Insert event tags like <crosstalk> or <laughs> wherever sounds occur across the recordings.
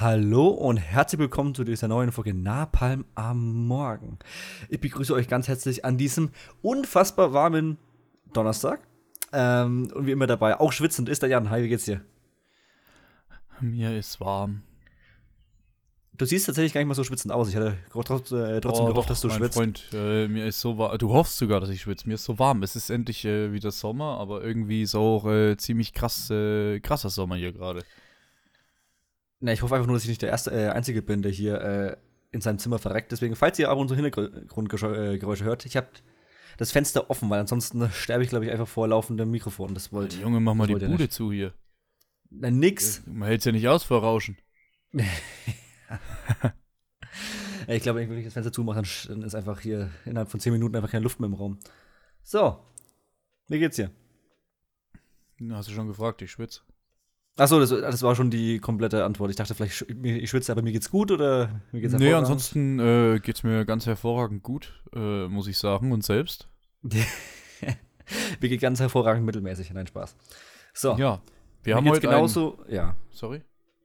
Hallo und herzlich willkommen zu dieser neuen Folge Napalm am Morgen. Ich begrüße euch ganz herzlich an diesem unfassbar warmen Donnerstag. Ähm, und wie immer dabei, auch schwitzend ist der Jan. Hi, wie geht's dir? Mir ist warm. Du siehst tatsächlich gar nicht mal so schwitzend aus. Ich hatte trotz, äh, trotzdem Oh, gehofft, doch, dass du mein schwitzt. Freund, äh, mir ist so warm. Du hoffst sogar, dass ich schwitze. Mir ist so warm. Es ist endlich äh, wieder Sommer, aber irgendwie ist auch äh, ziemlich krass, äh, krasser Sommer hier gerade. Na, ich hoffe einfach nur, dass ich nicht der erste, äh, Einzige bin, der hier äh, in seinem Zimmer verreckt. Deswegen, falls ihr ab und zu Hintergrundgeräusche äh, hört, ich habe das Fenster offen, weil ansonsten sterbe ich, glaube ich, einfach vor laufendem Mikrofon. Das wollte Junge, mach mal die wollt Bude nicht. zu hier. Na, nix. Man hält's ja nicht aus vor Rauschen. <laughs> Ich glaube, wenn ich das Fenster zumache, dann ist einfach hier innerhalb von 10 Minuten einfach keine Luft mehr im Raum. So. Wie geht's dir? Hast du schon gefragt, ich schwitze. Achso, das, das war schon die komplette Antwort. Ich dachte vielleicht, ich schwitze, aber mir geht's gut oder mir geht's Nee, ansonsten äh, geht's mir ganz hervorragend gut, äh, muss ich sagen. Und selbst? <laughs> mir geht ganz hervorragend mittelmäßig. Nein, Spaß. So. Ja. Wir mir haben heute genauso. Ja. Ein, Sorry?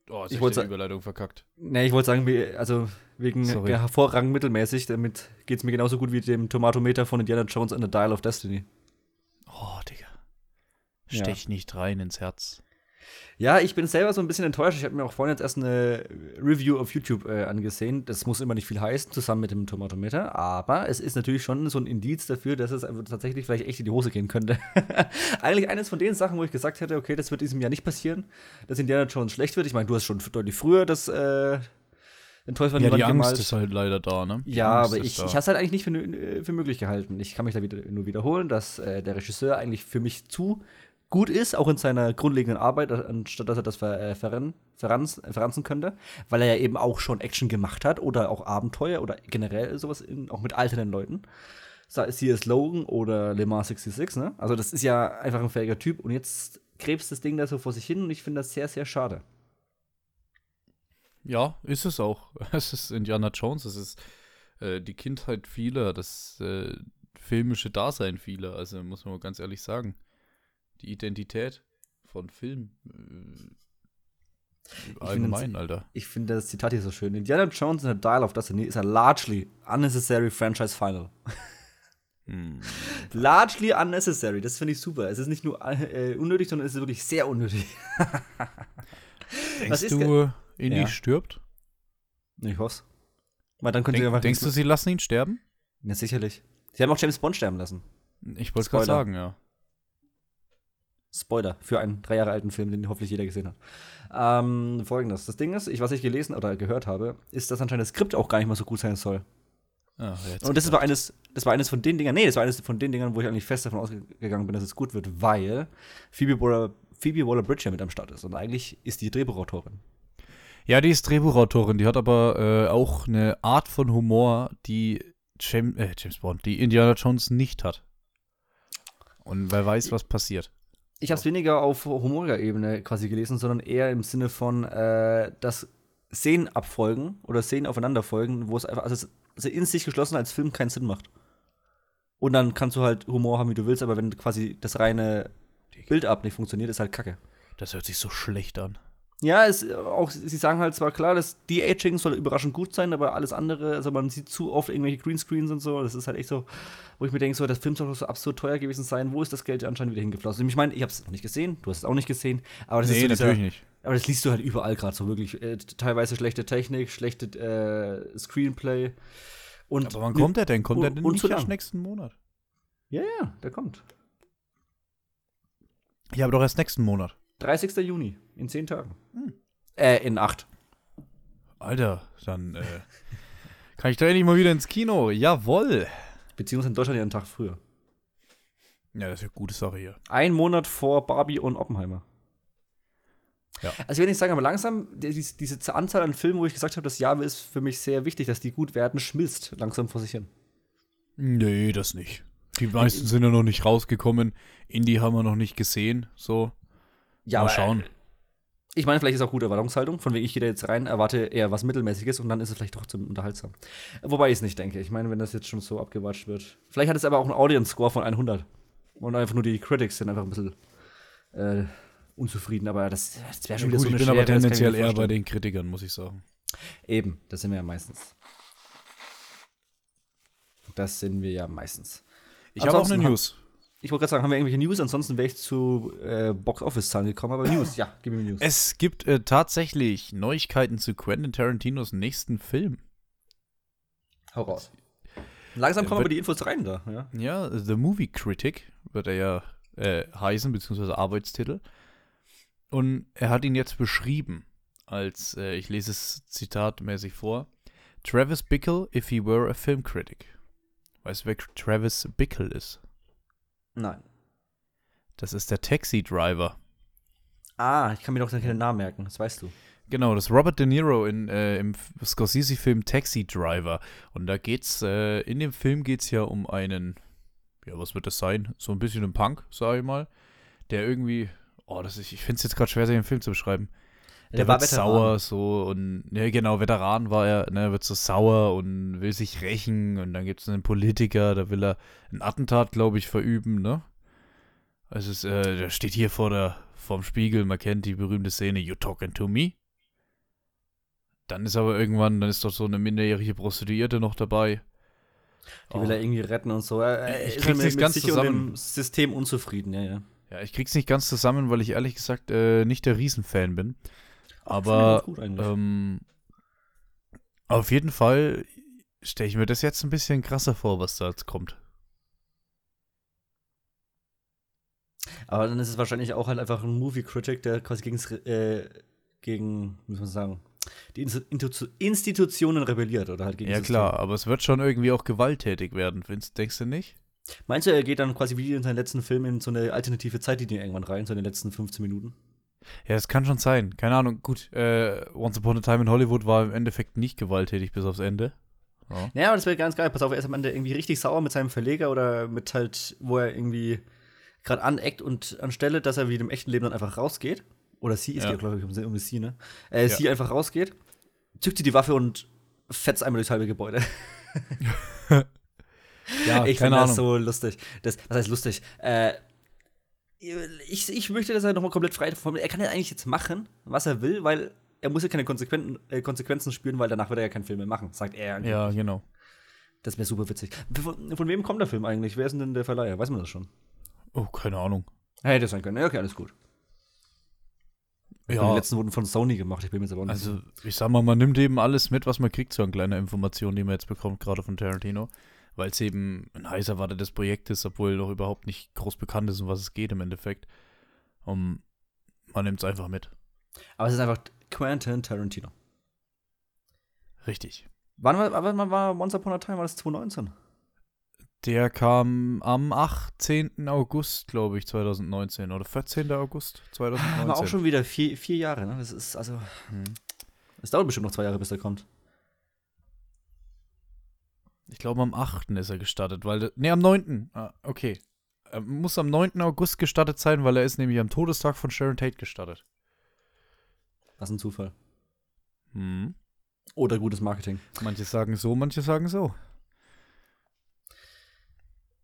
Oh, Ich wollte die Überleitung verkackt. Nee, ich wollte sagen, also wegen Sorry. ja, hervorragend mittelmäßig, damit geht's mir genauso gut wie dem Tomatometer von Indiana Jones and the Dial of Destiny. Oh, Digga. Ja. Stech nicht rein ins Herz. Ja, ich bin selber so ein bisschen enttäuscht. Ich habe mir auch vorhin jetzt erst eine Review auf YouTube äh, angesehen. Das muss immer nicht viel heißen, zusammen mit dem Tomatometer. Aber es ist natürlich schon so ein Indiz dafür, dass es tatsächlich vielleicht echt in die Hose gehen könnte. <laughs> Eigentlich eines von den Sachen, wo ich gesagt hätte, okay, das wird diesem Jahr nicht passieren, dass Indiana Jones schlecht wird. Ich meine, du hast schon deutlich früher das äh, enttäuscht Ja, die Angst gemalt. ist halt leider da, ne? Die Ja, Angst aber ich, ich habe es halt eigentlich nicht für, nö- für möglich gehalten. Ich kann mich da wieder, nur wiederholen, dass äh, der Regisseur eigentlich für mich zu gut ist, auch in seiner grundlegenden Arbeit, anstatt dass er das ver, äh, verren, verranz, verranzen könnte, weil er ja eben auch schon Action gemacht hat oder auch Abenteuer oder generell sowas, in, auch mit alternden Leuten. Sei es hier Logan oder Le Mans 66, ne? Also, das ist ja einfach ein fähiger Typ und jetzt krebst das Ding da so vor sich hin und ich finde das sehr, sehr schade. Ja, ist es auch. <laughs> Es ist Indiana Jones, es ist äh, die Kindheit vieler, das äh, filmische Dasein vieler, also muss man mal ganz ehrlich sagen. Die Identität von Film. Äh, allgemein, Alter. Ich finde das Zitat hier so schön. Indiana Jones and the Dial of Destiny is a largely unnecessary franchise final. <laughs> Hm. Largely unnecessary, das finde ich super. Es ist nicht nur äh, unnötig, sondern es ist wirklich sehr unnötig. Denkst ist du, Indy Ja. stirbt? Ich hoffe Weil dann könnt ihr Denk, einfach. denkst du, sie lassen ihn sterben? Ja, sicherlich. Sie haben auch James Bond sterben lassen. Ich wollte gerade Spoiler. sagen, ja. Spoiler für einen drei Jahre alten Film, den hoffentlich jeder gesehen hat. Ähm, Folgendes: Das Ding ist, ich, was ich gelesen oder gehört habe, ist, dass anscheinend das Skript auch gar nicht mal so gut sein soll. Jetzt Und das war eines, das war eines von den Dingern, nee, das war eines von den Dingern, wo ich eigentlich fest davon ausgegangen bin, dass es gut wird, weil Phoebe Waller, Phoebe Waller-Bridge ja mit am Start ist. Und eigentlich ist die Drehbuchautorin. Ja, die ist Drehbuchautorin, die hat aber äh, auch eine Art von Humor, die James, äh, James Bond, die Indiana Jones nicht hat. Und wer weiß, was passiert. Ich habe es weniger auf humoriger Ebene quasi gelesen, sondern eher im Sinne von, äh, dass Szenen abfolgen oder Szenen aufeinander folgen, wo es einfach, also, also in sich geschlossen als Film keinen Sinn macht. Und dann kannst du halt Humor haben, wie du willst, aber wenn quasi das reine Bild-up nicht funktioniert, ist halt kacke. Das hört sich so schlecht an. Ja, es, auch, sie sagen halt zwar klar, dass die Aging soll überraschend gut sein, aber alles andere, also man sieht zu oft irgendwelche Greenscreens und so, das ist halt echt so, wo ich mir denke, so, der Film soll doch so absurd teuer gewesen sein, wo ist das Geld anscheinend wieder hingeflossen? Ich meine, ich habe es nicht gesehen, du hast es auch nicht gesehen, aber das ist so dieser, nicht. aber das liest du halt überall gerade so wirklich, äh, teilweise schlechte Technik, schlechte äh, Screenplay und Aber wann kommt er denn? Kommt er und- denn und nicht erst nächsten Monat? Ja, ja, der kommt. Ja, aber doch erst nächsten Monat. 30. Juni, in zehn Tagen. Hm. Äh, in acht. Alter, dann äh, kann ich da endlich mal wieder ins Kino. Jawoll. Beziehungsweise in Deutschland ja einen Tag früher. Ja, das ist eine gute Sache hier. Ein Monat vor Barbie und Oppenheimer. Ja. Also ich will nicht sagen, aber langsam, die- diese, diese Anzahl an Filmen, wo ich gesagt habe, das Jahr ist für mich sehr wichtig, dass die gut werden, schmilzt langsam vor sich hin. Nee, das nicht. Die meisten sind ja noch nicht rausgekommen. Indie haben wir noch nicht gesehen. So, Ja, mal aber, schauen. Ich meine, vielleicht ist auch gute Erwartungshaltung, von wegen ich gehe da jetzt rein, erwarte eher was Mittelmäßiges und dann ist es vielleicht trotzdem unterhaltsam. Wobei ich es nicht denke. Ich meine, wenn das jetzt schon so abgewatscht wird. Vielleicht hat es aber auch einen Audience-Score von 100. Und einfach nur die Critics sind einfach ein bisschen äh, unzufrieden, aber das, das wäre Ja, schon wieder gut, so eine ich bin aber ich mir tendenziell eher bei den Kritikern, muss ich sagen. Eben, das sind wir ja meistens. Das sind wir ja meistens. Ich habe auch eine News. Ich wollte gerade sagen, haben wir irgendwelche News? Ansonsten wäre ich zu äh, Box-Office-Zahlen gekommen, aber News, ja, gib mir News. Es gibt äh, tatsächlich Neuigkeiten zu Quentin Tarantinos nächsten Film. Hau raus. Langsam Äh, kommen aber die Infos rein da, ja. Ja, The Movie Critic wird er ja äh, heißen, beziehungsweise Arbeitstitel. Und er hat ihn jetzt beschrieben als, äh, ich lese es zitatmäßig vor, Travis Bickle if he were a film critic. Weißt du, wer Travis Bickle ist? Nein. Das ist der Taxi-Driver. Ah, ich kann mir doch keinen Namen merken, das weißt du. Genau, das ist Robert De Niro in, äh, im Scorsese-Film Taxi Driver. Und da geht's, äh, in dem Film geht's ja um einen, ja, was wird das sein? So ein bisschen ein Punk, sag ich mal, der irgendwie, oh, das ist, ich finde es jetzt gerade schwer, sich den Film zu beschreiben. Der, war wird Veteran. sauer so und, ne, genau, Veteran war er, ne, wird so sauer und will sich rächen und dann gibt es einen Politiker, da will er ein Attentat, glaube ich, verüben, ne? Also es, äh, der steht hier vor der, vorm Spiegel, man kennt die berühmte Szene, You talking to me? Dann ist aber irgendwann, dann ist doch so eine minderjährige Prostituierte noch dabei. Die will er irgendwie retten und so. Er, er Oh. Ich krieg's nicht ganz zusammen. dem System unzufrieden, ja, ja. Ja, ich krieg's nicht ganz zusammen, weil ich ehrlich gesagt äh, nicht der Riesenfan bin. Aber ähm, auf jeden Fall stelle ich mir das jetzt ein bisschen krasser vor, was da jetzt kommt. Aber dann ist es wahrscheinlich auch halt einfach ein Movie-Critic, der quasi gegen, äh, gegen, wie muss man sagen, die Institu Institutionen rebelliert oder halt gegen Ja das System. klar, aber es wird schon irgendwie auch gewalttätig werden, denkst du nicht? Meinst du, er geht dann quasi wie in seinen letzten Film in so eine alternative Zeitlinie irgendwann rein, so in den letzten 15 Minuten? Ja, das kann schon sein. Keine Ahnung. Gut, äh, Once Upon a Time in Hollywood war im Endeffekt nicht gewalttätig bis aufs Ende. Ja. Ja, aber das wäre ganz geil. Pass auf, er ist am Ende irgendwie richtig sauer mit seinem Verleger oder mit halt, wo er irgendwie gerade aneckt und anstelle, dass er wie im echten Leben dann einfach rausgeht. Oder sie ist Ja. glaube ich, um, um sie, ne? Äh, Ja. Sie einfach rausgeht, zückt sie die Waffe und fetzt einmal durchs halbe Gebäude. <laughs> Ja, <laughs> ich finde das so lustig. Das, was heißt lustig? Äh, ich, ich möchte, dass er nochmal komplett frei von. Er kann ja eigentlich jetzt machen, was er will, weil er muss ja keine Konsequenzen, äh, Konsequenzen spüren, weil danach wird er ja keinen Film mehr machen, sagt er. ja, genau. Das wäre super witzig. Von, von wem kommt der Film eigentlich? Wer ist denn der Verleiher? Weiß man das schon? Oh, keine Ahnung. Hätte sein können. Ja, okay, alles gut. Ja. Die letzten wurden von Sony gemacht. Ich bin mir jetzt aber auch nicht also ich sag mal, man nimmt eben alles mit, was man kriegt, so an kleiner Information, die man jetzt bekommt, gerade von Tarantino. Weil es eben ein heiß erwartetes Projekt ist, obwohl noch überhaupt nicht groß bekannt ist, um was es geht im Endeffekt. Um, man nimmt es einfach mit. Aber es ist einfach Quentin Tarantino. Richtig. Wann war, wann war- war Once Upon a Time? War das 2019? Der kam am 18. August, glaube ich, 2019 oder 14. August 2019. Aber auch schon wieder vier, vier Jahre, ne? Das ist also. Hm. Es dauert bestimmt noch zwei Jahre, bis der kommt. Ich glaube, am 8. ist er gestartet, weil. Ne, am 9. Ah, okay. Er muss am 9. August gestartet sein, weil er ist nämlich am Todestag von Sharon Tate gestartet. Was ein Zufall. Hm. Oder gutes Marketing. Manche sagen so, manche sagen so.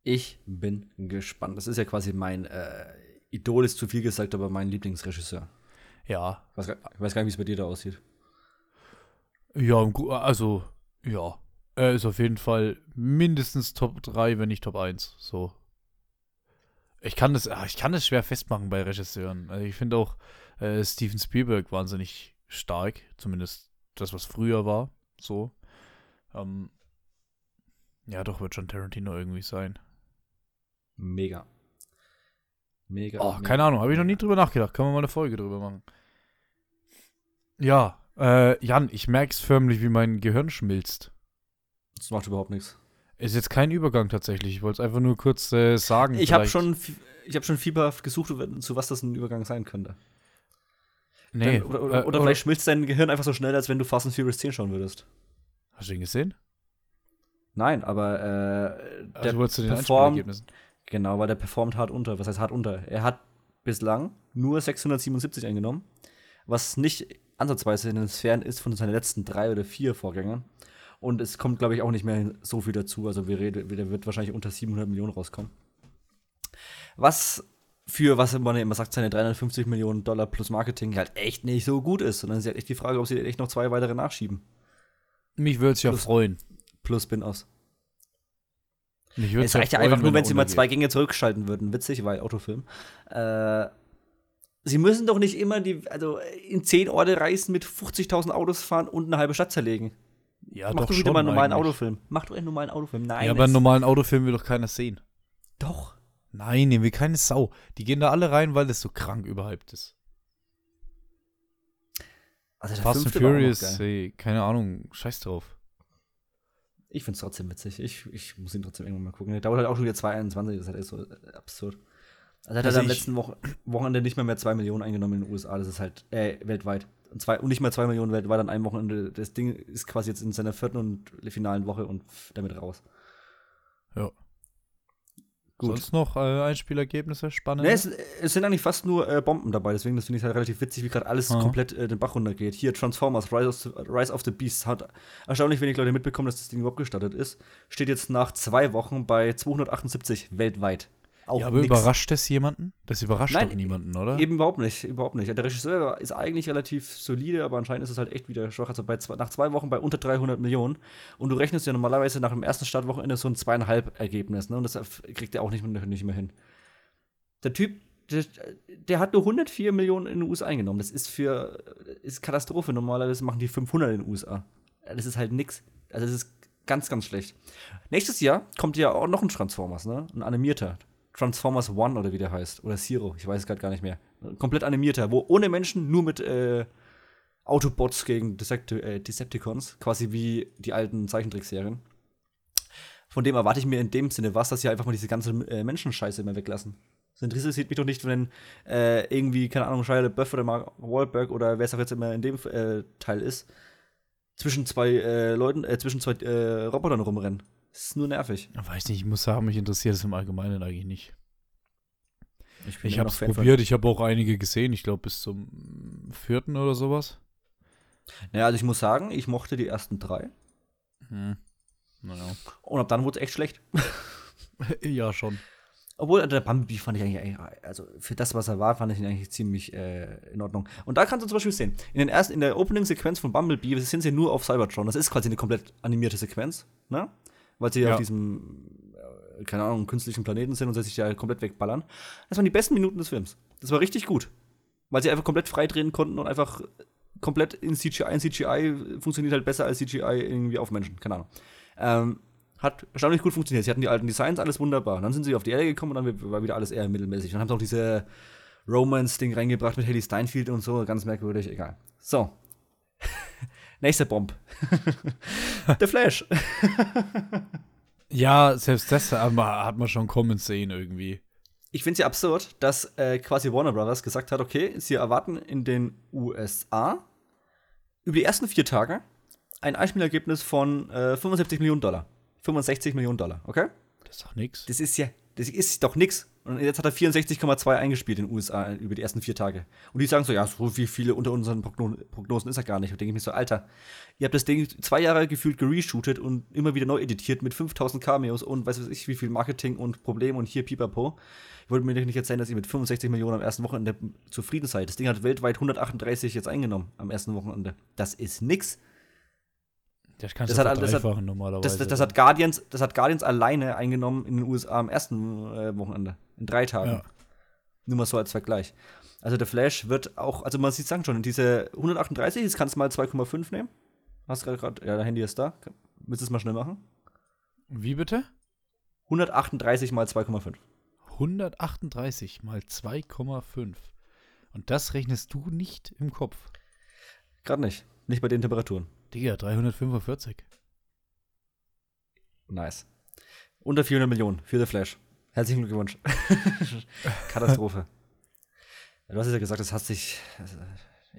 Ich bin gespannt. Das ist ja quasi mein äh, Idol, ist zu viel gesagt, aber mein Lieblingsregisseur. Ja. Ich weiß, gar- ich weiß gar nicht, wie es bei dir da aussieht. Ja, also, ja. Er ist auf jeden Fall mindestens Top 3, wenn nicht Top 1. So. Ich kann das, ah, ich kann das schwer festmachen bei Regisseuren. Also ich finde auch äh, Steven Spielberg wahnsinnig stark. Zumindest das, was früher war. So. Ähm, ja, doch, wird schon Tarantino irgendwie sein. Mega. Mega. Oh, mega, keine Ahnung, habe ich noch nie drüber nachgedacht. Kann man mal eine Folge drüber machen. Ja, äh, Jan, ich merke es förmlich, wie mein Gehirn schmilzt. Das macht überhaupt nichts. Ist jetzt kein Übergang tatsächlich. Ich wollte es einfach nur kurz äh, sagen. Ich habe schon, ich hab schon fieberhaft gesucht, zu was das ein Übergang sein könnte. Nee. Dann, oder, oder, äh, oder vielleicht schmilzt dein Gehirn einfach so schnell, als wenn du Fast and Furious 10 schauen würdest. Hast du ihn gesehen? Nein, aber äh, der Also wolltest du den performt, genau, weil der performt hart unter. Was heißt hart unter? Er hat bislang nur 677 eingenommen, was nicht ansatzweise in den Sphären ist von seinen letzten drei oder vier Vorgängern. Und es kommt, glaube ich, auch nicht mehr so viel dazu. Also wir reden, der wird wahrscheinlich unter 700 Millionen rauskommen. Was für was man immer sagt, seine 350 Millionen Dollar plus Marketing halt echt nicht so gut ist. Und dann ist halt echt die Frage, ob sie echt noch zwei weitere nachschieben. Mich würde es ja freuen. Plus Spin-offs. Mich würd's Es reicht ja freuen, einfach nur, wenn sie mal zwei Gänge zurückschalten würden. Witzig, weil Autofilm. Äh, sie müssen doch nicht immer die, also in zehn Orte reisen, mit 50.000 Autos fahren und eine halbe Stadt zerlegen. Ja, Mach doch doch wieder mal einen normalen eigentlich. Autofilm. Mach doch einen normalen Autofilm. Nein. Ja, aber einen normalen Autofilm will doch keiner sehen. Doch. Nein, den will keine Sau. Die gehen da alle rein, weil das so krank überhyped ist. Also der Fast and Furious, ey, keine Ahnung, scheiß drauf. Ich find's trotzdem witzig. Ich, ich muss ihn trotzdem irgendwann mal gucken. Der dauert halt auch schon wieder 2,21. Das ist halt echt so äh, absurd. Also hat er Also am ich- letzten Woche, Wochenende nicht mehr mehr 2 Millionen eingenommen in den USA. Das ist halt, äh, weltweit. Und, zwei, und nicht mal 2 Millionen weltweit an einem Wochenende. Das Ding ist quasi jetzt in seiner vierten und finalen Woche und damit raus. Ja. Gut. Sonst noch äh, Einspielergebnisse spannend? Ne, es, es sind eigentlich fast nur äh, Bomben dabei, deswegen das finde ich halt relativ witzig, wie gerade alles Aha. komplett äh, den Bach runtergeht. Hier Transformers, Rise of, the, Rise of the Beast hat erstaunlich wenig Leute mitbekommen, dass das Ding überhaupt gestartet ist. Steht jetzt nach zwei Wochen bei 278 weltweit. Auch ja, aber nix. überrascht das jemanden? Das überrascht Nein, doch niemanden, oder? Eben überhaupt nicht, überhaupt nicht. Der Regisseur ist eigentlich relativ solide, aber anscheinend ist es halt echt wieder schwach. Also bei zwei, nach zwei Wochen bei unter 300 Millionen. Und du rechnest ja normalerweise nach dem ersten Startwochenende so ein zweieinhalb Ergebnis, ne? Und das kriegt er auch nicht, mehr- nicht mehr hin. Der Typ, der, der hat nur 104 Millionen in den USA eingenommen. Das ist für, ist Katastrophe. Normalerweise machen die 500 in den USA. Das ist halt nix. Also das ist ganz, ganz schlecht. Nächstes Jahr kommt ja auch noch ein Transformers, ne? Ein animierter. Transformers One oder wie der heißt. Oder Zero, ich weiß es gerade gar nicht mehr. Komplett animierter, wo ohne Menschen, nur mit äh, Autobots gegen Decepti äh, Decepticons, quasi wie die alten Zeichentrickserien. Von dem erwarte ich mir in dem Sinne was, dass sie einfach mal diese ganze äh, Menschenscheiße immer weglassen. Das interessiert mich doch nicht, wenn äh, irgendwie, keine Ahnung, Shia LaBeouf oder Mark Wahlberg oder wer es auch jetzt immer in dem äh, Teil ist, zwischen zwei äh, Leuten, äh, zwischen zwei Robotern rumrennen. Das ist nur nervig. Ich weiß nicht, ich muss sagen, mich interessiert es im Allgemeinen eigentlich nicht. Ich immer habe es probiert, ich habe auch einige gesehen, ich glaube bis zum vierten oder sowas. Naja, also ich muss sagen, ich mochte die ersten drei. Hm. Naja. Und ab dann wurde es echt schlecht. <laughs> ja, schon. Obwohl, der Bumblebee fand ich eigentlich, also für das, was er war, fand ich ihn eigentlich ziemlich äh, in Ordnung. Und da kannst du zum Beispiel sehen, in, den ersten, in der Opening-Sequenz von Bumblebee sind sie nur auf Cybertron. Das ist quasi eine komplett animierte Sequenz, ne? Weil sie Ja. auf diesem, äh, keine Ahnung, künstlichen Planeten sind und sie sich ja komplett wegballern. Das waren die besten Minuten des Films. Das war richtig gut. Weil sie einfach komplett frei drehen konnten und einfach komplett in CGI. In CGI funktioniert halt besser als CGI irgendwie auf Menschen, keine Ahnung. Ähm, hat erstaunlich gut funktioniert. Sie hatten die alten Designs, alles wunderbar. Und dann sind sie auf die Erde gekommen und dann war wieder alles eher mittelmäßig. Dann haben sie auch diese Romance-Ding reingebracht mit Haley Steinfeld und so, ganz merkwürdig, egal. So. Nächster Bomb. <laughs> The Flash. Ja, selbst das hat man, schon kommen sehen irgendwie. Ich finde es ja absurd, dass äh, quasi Warner Brothers gesagt hat, okay, sie erwarten in den USA über die ersten vier Tage ein Einspielergebnis von äh, 75 Millionen Dollar. 65 Millionen Dollar, okay? Das ist doch nix. Das ist ja, das ist doch nix. Und jetzt hat er 64,2 eingespielt in den USA über die ersten vier Tage. Und die sagen so, ja, so wie viele unter unseren Progno Prognosen ist er gar nicht. Und denke ich mir so, Alter, ihr habt das Ding zwei Jahre gefühlt gereshootet und immer wieder neu editiert mit 5000 Cameos und weiß was ich, wie viel Marketing und Problem und hier pipapo. Ich wollte mir nicht erzählen, dass ihr mit 65 Millionen am ersten Wochenende zufrieden seid. Das Ding hat weltweit 138 jetzt eingenommen am ersten Wochenende. Das ist nix. Das kannst Das du hat- das hat- normalerweise. Das, das, das, hat Guardians, das hat Guardians alleine eingenommen in den USA am ersten äh, Wochenende. In drei Tagen. Ja. Nur mal so als Vergleich. Also der Flash wird auch, also man sieht sagen schon, diese 138, jetzt kannst du mal 2,5 nehmen. Hast gerade gerade, ja, dein Handy ist da. Willst du es mal schnell machen? Wie bitte? 138 mal 2,5. 138 mal 2,5. Und das rechnest du nicht im Kopf. Gerade nicht. Nicht bei den Temperaturen. Digga, 345. Nice. Unter 400 Millionen für The Flash. Herzlichen Glückwunsch. <laughs> Katastrophe. Du hast ja gesagt, das hat sich. also,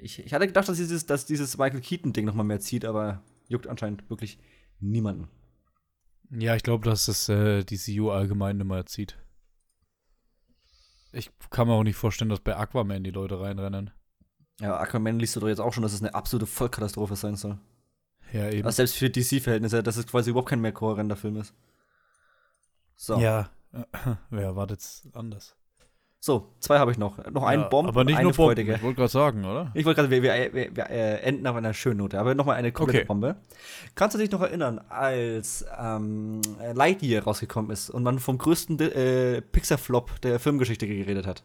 Ich, ich hatte gedacht, dass dieses, dass dieses Michael Keaton-Ding noch mal mehr zieht, aber juckt anscheinend wirklich niemanden. Ja, ich glaube, dass das äh, die CU allgemein immer zieht. Ich kann mir auch nicht vorstellen, dass bei Aquaman die Leute reinrennen. Ja, Aquaman liest du doch jetzt auch schon, dass es eine absolute Vollkatastrophe sein soll. Ja, eben. Also selbst für DC-Verhältnisse, dass es quasi überhaupt kein mehr kohärenter Film ist. So. Ja, <clears throat> wer erwartet's anders? So, zwei habe ich noch. Noch einen Ja, Bomb aber nicht nur Bomben. freudige. Ich wollte gerade sagen, oder? Ich wollte gerade, wir, wir, wir, wir äh, enden auf einer schönen Note, aber nochmal eine komplette Okay. Bombe. Kannst du dich noch erinnern, als ähm, Lightyear rausgekommen ist und man vom größten äh, Pixar-Flop der Filmgeschichte geredet hat?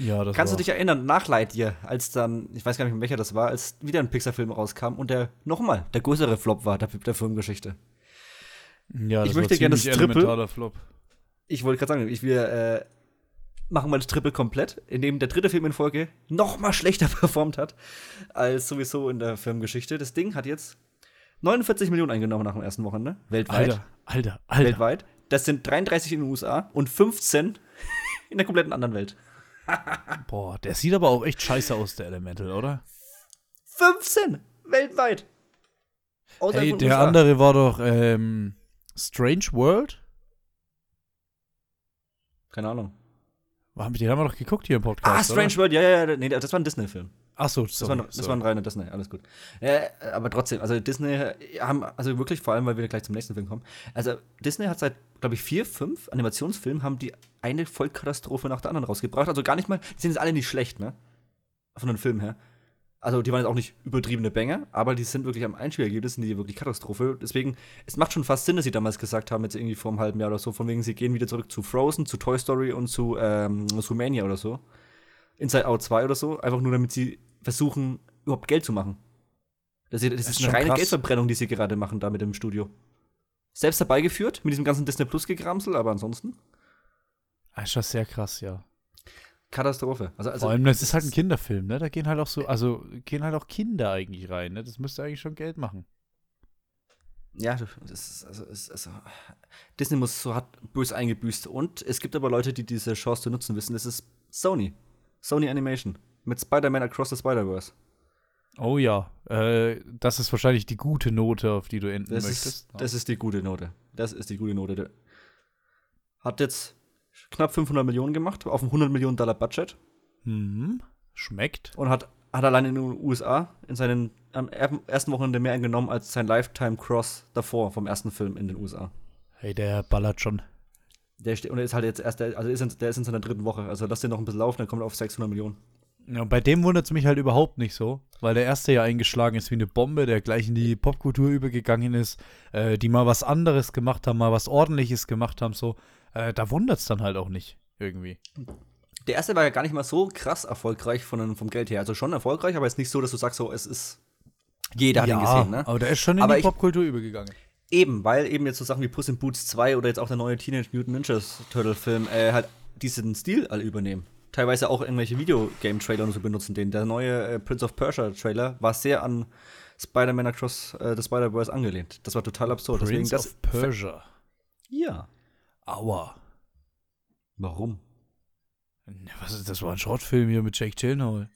Ja, das Kannst du war- dich erinnern, nach Lightyear, als dann, ich weiß gar nicht mehr welcher das war, als wieder ein Pixar-Film rauskam und der nochmal der größere Flop war der, der Filmgeschichte? Ja, das Ich war möchte gerne das Triple. Flop. Ich wollte gerade sagen, ich, wir äh, machen mal das Triple komplett, indem der dritte Film in Folge noch mal schlechter <laughs> performt hat als sowieso in der Filmgeschichte. Das Ding hat jetzt 49 Millionen eingenommen nach dem ersten Wochenende, weltweit. Alter, Alter, Alter. Weltweit. Das sind 33 in den USA und 15 <laughs> in der kompletten anderen Welt. <laughs> Boah, der sieht aber auch echt scheiße aus, der Elemental, oder? 15 weltweit. Außerhalb Hey, der USA. andere war doch ähm, Strange World? Keine Ahnung. Den haben wir doch geguckt hier im Ah, Podcast. Strange World, ja, ja, ja, nee, das war ein Disney-Film. Ach so, Das, sorry, war, das sorry. war ein reiner Disney, alles gut. Äh, aber trotzdem, also Disney haben, also wirklich vor allem, weil wir gleich zum nächsten Film kommen. Also Disney hat seit, glaube ich, vier, fünf Animationsfilmen haben die eine Vollkatastrophe nach der anderen rausgebracht. Also gar nicht mal, die sind jetzt alle nicht schlecht, ne? Von den Filmen her. Also die waren jetzt auch nicht übertriebene Banger, aber die sind wirklich am Einspielergebnis, sind die wirklich Katastrophe. Deswegen, es macht schon fast Sinn, dass sie damals gesagt haben, jetzt irgendwie vor einem halben Jahr oder so, von wegen, sie gehen wieder zurück zu Frozen, zu Toy Story und zu ähm, Zoomania oder so. Inside Out 2 oder so, einfach nur damit sie versuchen, überhaupt Geld zu machen. Das, ist- das ist, eine reine krass. Geldverbrennung, die sie gerade machen da mit dem Studio. Selbst dabei geführt, mit diesem ganzen Disney Plus gegramsel, aber ansonsten Ah, ist schon sehr krass, ja. Katastrophe. Also, also Vor allem, das ist halt ein Kinderfilm, ne? Da gehen halt auch so, also gehen halt auch Kinder eigentlich rein, ne? Das müsste eigentlich schon Geld machen. Ja, das ist, also, ist, also, Disney muss so hat bös eingebüßt. Und es gibt aber Leute, die diese Chance zu nutzen wissen. Das ist Sony. Sony Animation. Mit Spider-Man Across the Spider-Verse. Oh ja, äh, das ist wahrscheinlich die gute Note, auf die du enden Das möchtest. ist, das ist die gute Note. Das ist die gute Note. Hat jetzt knapp 500 Millionen gemacht, auf einem 100 Millionen Dollar Budget. mhm. Schmeckt. Und hat, hat allein in den USA in seinen am er- ersten Wochenende mehr eingenommen als sein Lifetime Cross davor vom ersten Film in den USA. Hey, der ballert schon. Der steht, und er ist halt jetzt erst, der, also ist in, der ist in seiner dritten Woche. Also lass den noch ein bisschen laufen, dann kommt er auf 600 Millionen. Ja, bei dem wundert es mich halt überhaupt nicht so, weil der erste ja eingeschlagen ist wie eine Bombe, der gleich in die Popkultur übergegangen ist, äh, die mal was anderes gemacht haben, mal was Ordentliches gemacht haben, so. Äh, da wundert es dann halt auch nicht, irgendwie. Der erste war ja gar nicht mal so krass erfolgreich von, vom Geld her. Also schon erfolgreich, aber jetzt nicht so, dass du sagst, so, es ist. Jeder hat ihn gesehen, ne? aber der ist schon in Aber die ich- Popkultur übergegangen. Eben, weil eben jetzt so Sachen wie Puss in Boots 2 oder jetzt auch der neue Teenage Mutant Ninja Turtle Film äh, halt diesen Stil alle übernehmen. Teilweise auch irgendwelche Videogame-Trailer und so benutzen den. Der neue äh, Prince of Persia Trailer war sehr an Spider-Man Across äh, the Spider-Verse angelehnt. Das war total absurd. Deswegen Prince das. of Persia. Ja. Aua. Warum? Ne, Was ist, das war ein Schrottfilm hier mit Jake Gyllenhaal.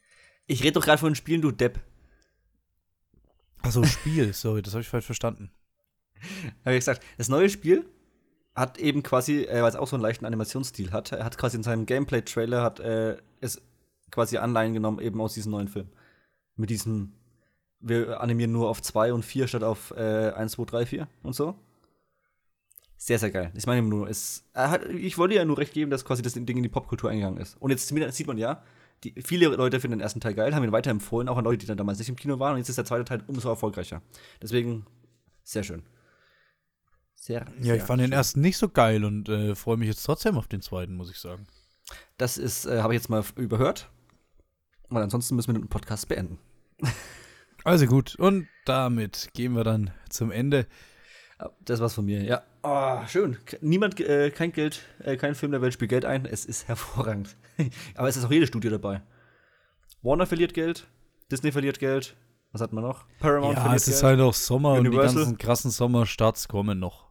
Ich rede doch gerade von Spielen, du Depp. Achso, Spiel, <laughs> sorry, das habe ich falsch verstanden. <laughs> Habe ich gesagt, das neue Spiel hat eben quasi, äh, weil es auch so einen leichten Animationsstil hat, er hat quasi in seinem Gameplay-Trailer hat äh, es quasi Anleihen genommen eben aus diesem neuen Film. Mit diesem, wir animieren nur auf 2 und 4 statt auf äh, 1, 2, 3, 4 und so. Sehr, sehr geil. Ich meine nur, es, er hat, ich wollte ja nur recht geben, dass quasi das Ding in die Popkultur eingegangen ist. Und jetzt sieht man ja, die, viele Leute finden den ersten Teil geil, haben ihn weiterempfohlen, auch an Leute, die dann damals nicht im Kino waren. Und jetzt ist der zweite Teil umso erfolgreicher. Deswegen sehr schön. Sehr, Ja, ich fand den schön. ersten nicht so geil und äh, freue mich jetzt trotzdem auf den zweiten, muss ich sagen. Das ist, äh, habe ich jetzt mal überhört. Und ansonsten müssen wir den Podcast beenden. <laughs> Also gut, und damit gehen wir dann zum Ende. Ja, Das war's von mir, ja. Oh, schön. Niemand, äh, kein Geld, äh, kein Film der Welt spielt Geld ein. Es ist <laughs> hervorragend. Aber es ist auch jedes Studio dabei. Warner verliert Geld, Disney verliert Geld. Was hat man noch? Paramount Ja, verliert es ist Geld. halt auch Sommer und Universal. die ganzen krassen Sommerstarts kommen noch.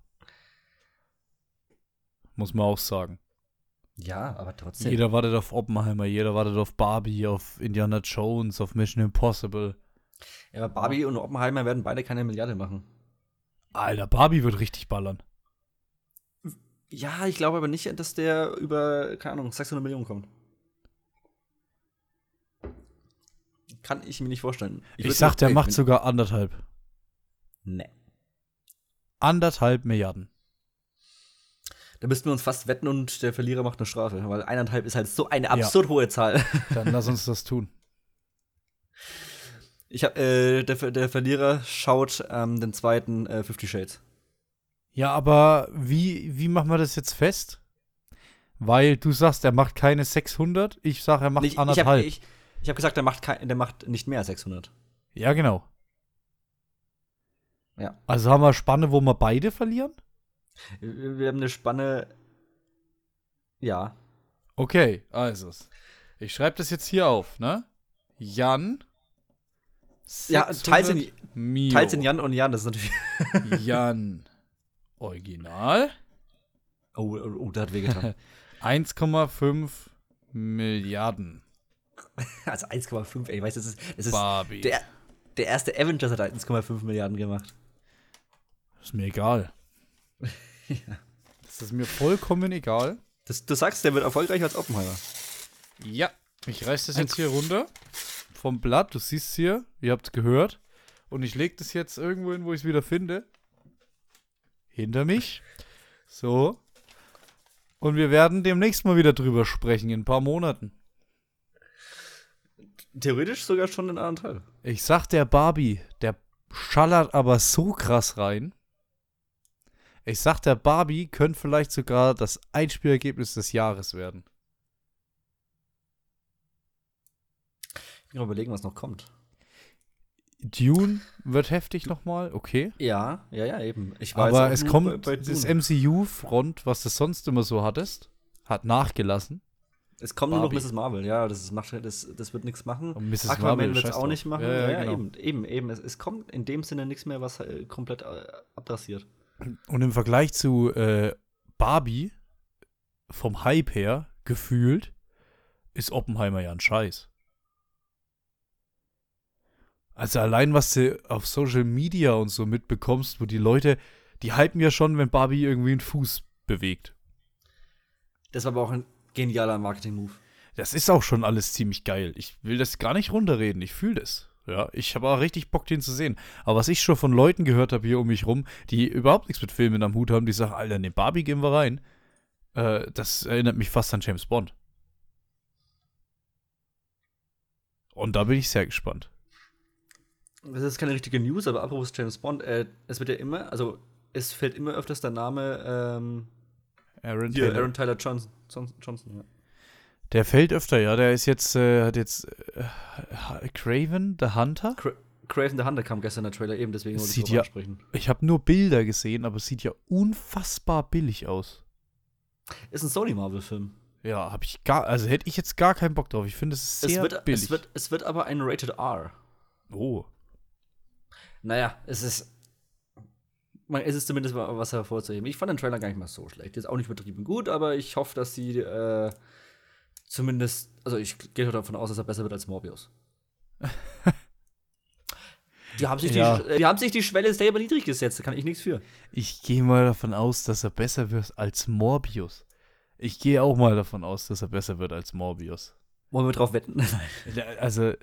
Muss man auch sagen. ja, aber trotzdem. Jeder wartet auf Oppenheimer, jeder wartet auf Barbie, auf Indiana Jones, auf Mission Impossible. Ja, aber Barbie und Oppenheimer werden beide keine Milliarde machen. Alter, Barbie wird richtig ballern. Ja, ich glaube aber nicht, dass der über, keine Ahnung, 600 Millionen kommt. Kann ich mir nicht vorstellen. Ich, würd sag, der macht sogar anderthalb. Nee. Anderthalb Milliarden. Da müssten wir uns fast wetten und der Verlierer macht eine Strafe, weil eineinhalb ist halt so eine absurd hohe Zahl. <laughs> Dann lass uns das tun. Ich hab, äh, der, der Verlierer schaut ähm, den zweiten äh, Fifty Shades. Ja, aber wie, wie machen wir das jetzt fest? Weil du sagst, er macht keine 600, ich sag, er macht Ich, ich anderthalb. habe ich, ich hab gesagt, der macht, kein, der macht nicht mehr als 600. ja, genau. Ja. Also haben wir Spanne, wo wir beide verlieren? Wir haben eine Spanne. Ja. Okay, also. Ich schreibe das jetzt hier auf, ne? Jan. Ja, teils in, 600 Mio. teils in Jan und Jan, das ist natürlich. <laughs> Jan. Original. Oh, oh, oh der hat wehgetan. <laughs> 1,5 Milliarden. <laughs> also 1,5, ey, weißt du, das ist, das ist Barbie. der, der erste Avengers hat 1,5 Milliarden gemacht. ist mir egal. <laughs> Das ist mir vollkommen egal. Das, du sagst, der wird erfolgreicher als Oppenheimer. Ja, ich reiß das jetzt hier runter vom Blatt. Du siehst es hier, ihr habt es gehört. Und ich lege das jetzt irgendwo hin, wo ich es wieder finde. Hinter mich. So. Und wir werden demnächst mal wieder drüber sprechen, in ein paar Monaten. Theoretisch sogar schon in anderen Teil. Ich sag der Barbie, der schallert aber so krass rein. Ich sag der Barbie könnte vielleicht sogar das Einspielergebnis des Jahres werden. Ich bin mal überlegen, was noch kommt. Dune wird heftig nochmal, okay. Ja, ja, ja, eben. Ich war Aber es kommt, bei- bei das. MCU-Front, was du sonst immer so hattest, hat nachgelassen. Es kommt nur noch Barbie. Mrs. Marvel, ja, das, macht, das, das wird nichts machen. Und Mrs. Marvel, Aquaman wird es auch nicht machen. Ja, ja, genau. eben, eben, eben. Es, es kommt in dem Sinne nichts mehr, was äh, komplett äh, abrasiert. Und im Vergleich zu äh, Barbie, vom Hype her, gefühlt, ist Oppenheimer ja ein Scheiß. Also allein, was du auf Social Media und so mitbekommst, wo die Leute, die hypen ja schon, wenn Barbie irgendwie einen Fuß bewegt. Das war aber auch ein genialer Marketing-Move. Das ist auch schon alles ziemlich geil. Ich will das gar nicht runterreden. Ich fühle das. Ja, ich habe auch richtig Bock, den zu sehen. Aber was ich schon von Leuten gehört habe hier um mich rum, die überhaupt nichts mit Filmen am Hut haben, die sagen, Alter, ne, Barbie gehen wir rein. Äh, das erinnert mich fast an James Bond. Und da bin ich sehr gespannt. Das ist keine richtige News, aber apropos James Bond, äh, es wird ja immer, also es fällt immer öfters der Name ähm, Aaron Taylor. Aaron Tyler Johnson. Johnson, Johnson ja. Der fällt öfter, ja. Der ist jetzt, äh, hat jetzt äh, Craven the Hunter. Cra Craven the Hunter kam gestern in der Trailer eben, deswegen wollte ich Sieht drüber ja- ansprechen. Ich habe nur Bilder gesehen, aber es sieht ja unfassbar billig aus. Ist ein Sony-Marvel-Film. Ja, habe ich gar, also hätte ich jetzt gar keinen Bock drauf. Ich finde, es ist Es sehr wird, billig. es, wird, es wird aber ein Rated R. oh. Naja, es ist. Man, es ist zumindest mal was hervorzuheben. Ich fand den Trailer gar nicht mal so schlecht. Jetzt auch nicht übertrieben gut, aber ich hoffe, dass sie äh, zumindest. Also, ich gehe davon aus, dass er besser wird als Morbius. <laughs> die, haben sich Ja. die, die haben sich die Schwelle selber niedrig gesetzt, da kann ich nichts für. Ich gehe mal davon aus, dass er besser wird als Morbius. Ich gehe auch mal davon aus, dass er besser wird als Morbius. Wollen wir drauf wetten? <laughs> Also, ja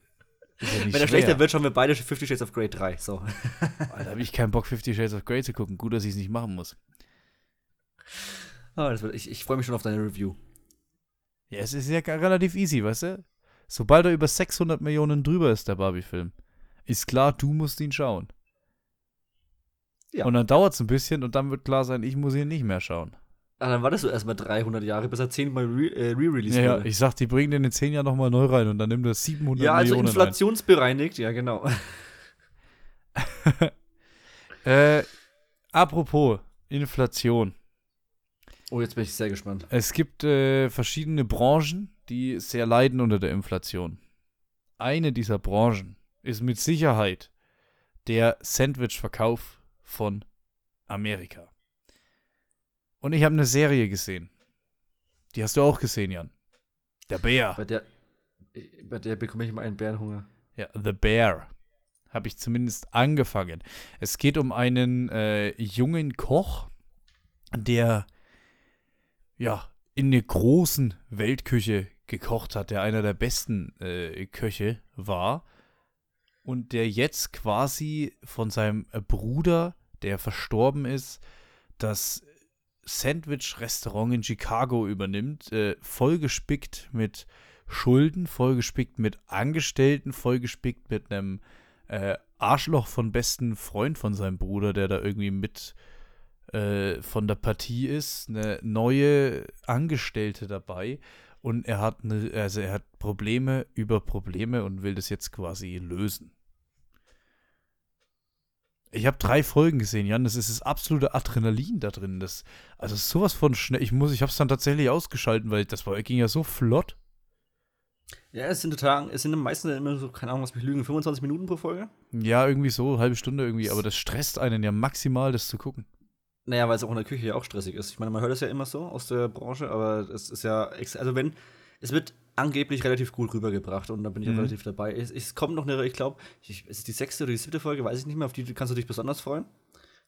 Wenn er schwer. schlechter wird, schauen wir beide Fifty Shades of Grey 3. So. <laughs> Da habe ich keinen Bock, Fifty Shades of Grey zu gucken. Gut, dass ich es nicht machen muss. Das wird, ich ich freue mich schon auf deine Review. Ja, es ist ja relativ easy, weißt du? Sobald er über 600 Millionen drüber ist, der Barbie-Film, ist klar, du musst ihn schauen. Ja. Und dann dauert es ein bisschen und dann wird klar sein, ich muss ihn nicht mehr schauen. Ah, dann wartest du erstmal 300 Jahre, bis er zehnmal re äh, re-released Ja, ja, wurde. ich sag, die bringen den in 10 Jahren nochmal neu rein und dann nimmt er 700 Ja, also Millionen inflationsbereinigt, ja, genau. <laughs> Äh, apropos Inflation. Oh, jetzt bin ich sehr gespannt. Es gibt äh, verschiedene Branchen, die sehr leiden unter der Inflation. Eine dieser Branchen ist mit Sicherheit der Sandwich-Verkauf von Amerika. Und ich habe eine Serie gesehen. Die hast du auch gesehen, Jan. Der Bär. Bei der, bei der bekomme ich immer einen Bärenhunger. Ja, The Bear. Habe ich zumindest angefangen. Es geht um einen äh, jungen Koch, der ja in der großen Weltküche gekocht hat, der einer der besten äh, Köche war. Und der jetzt quasi von seinem Bruder, der verstorben ist, das Sandwich-Restaurant in Chicago übernimmt, äh, vollgespickt mit Schulden, vollgespickt mit Angestellten, vollgespickt mit einem äh, Arschloch von besten Freund von seinem Bruder, der da irgendwie mit äh, von der Partie ist, eine neue Angestellte dabei und er hat eine, also er hat Probleme über Probleme und will das jetzt quasi lösen. Ich habe drei Folgen gesehen, Jan. Das ist das absolute Adrenalin da drin. Das, also sowas von schnell. Ich muss, ich habe es dann tatsächlich ausgeschalten, weil das war, ging ja so flott. Ja, es sind total, es sind meistens immer so, keine Ahnung, was mich lügen, 25 Minuten pro Folge. Ja, irgendwie so, halbe Stunde irgendwie. Aber das stresst einen ja maximal, das zu gucken. Naja, weil es auch in der Küche ja auch stressig ist. Ich meine, man hört das ja immer so aus der Branche, aber es ist ja, also wenn, es wird angeblich relativ gut rübergebracht und da bin ich Mhm. auch relativ dabei. Es, es kommt noch eine, ich glaube, es ist die sechste oder die siebte Folge, weiß ich nicht mehr, auf die kannst du dich besonders freuen.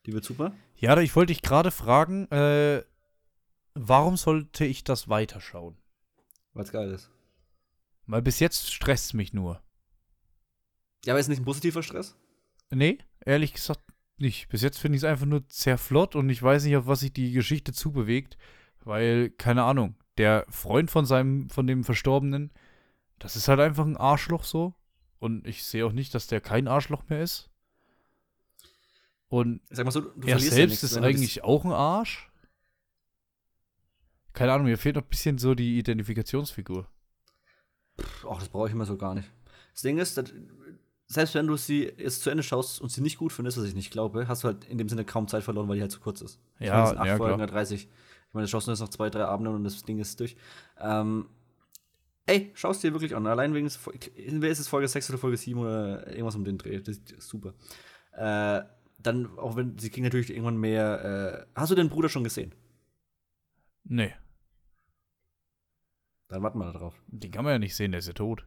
Die wird super. Ja, ich wollte dich gerade fragen, äh, warum sollte ich das weiterschauen? Weil es geil ist. Weil bis jetzt stresst mich nur. Ja, aber ist nicht ein positiver Stress? Nee, ehrlich gesagt nicht. Bis jetzt finde ich es einfach nur sehr flott und ich weiß nicht, auf was sich die Geschichte zubewegt, weil, keine Ahnung, der Freund von seinem, von dem Verstorbenen, das ist halt einfach ein Arschloch so. Und ich sehe auch nicht, dass der kein Arschloch mehr ist. Und so, er selbst nichts, ist das- eigentlich auch ein Arsch. Keine Ahnung, mir fehlt noch ein bisschen so die Identifikationsfigur. Ach, das brauche ich immer so gar nicht. Das Ding ist, dass, selbst wenn du sie jetzt zu Ende schaust und sie nicht gut findest, was ich nicht glaube, hast du halt in dem Sinne kaum Zeit verloren, weil die halt zu kurz ist. Ich Ja, meine, es sind acht ja, Folgen klar. oder 30. Ich meine, das schaust du jetzt noch zwei, drei Abende und das Ding ist durch. Ähm, ey, schaust dir wirklich an. Allein wegen entweder ist es Folge 6 oder Folge 7 oder irgendwas um den Dreh. Das ist super. Äh, dann, auch wenn, sie kriegen natürlich irgendwann mehr. Äh, hast du den Bruder schon gesehen? Nee, Dann warten wir da drauf. den kann man ja nicht sehen, der ist ja tot.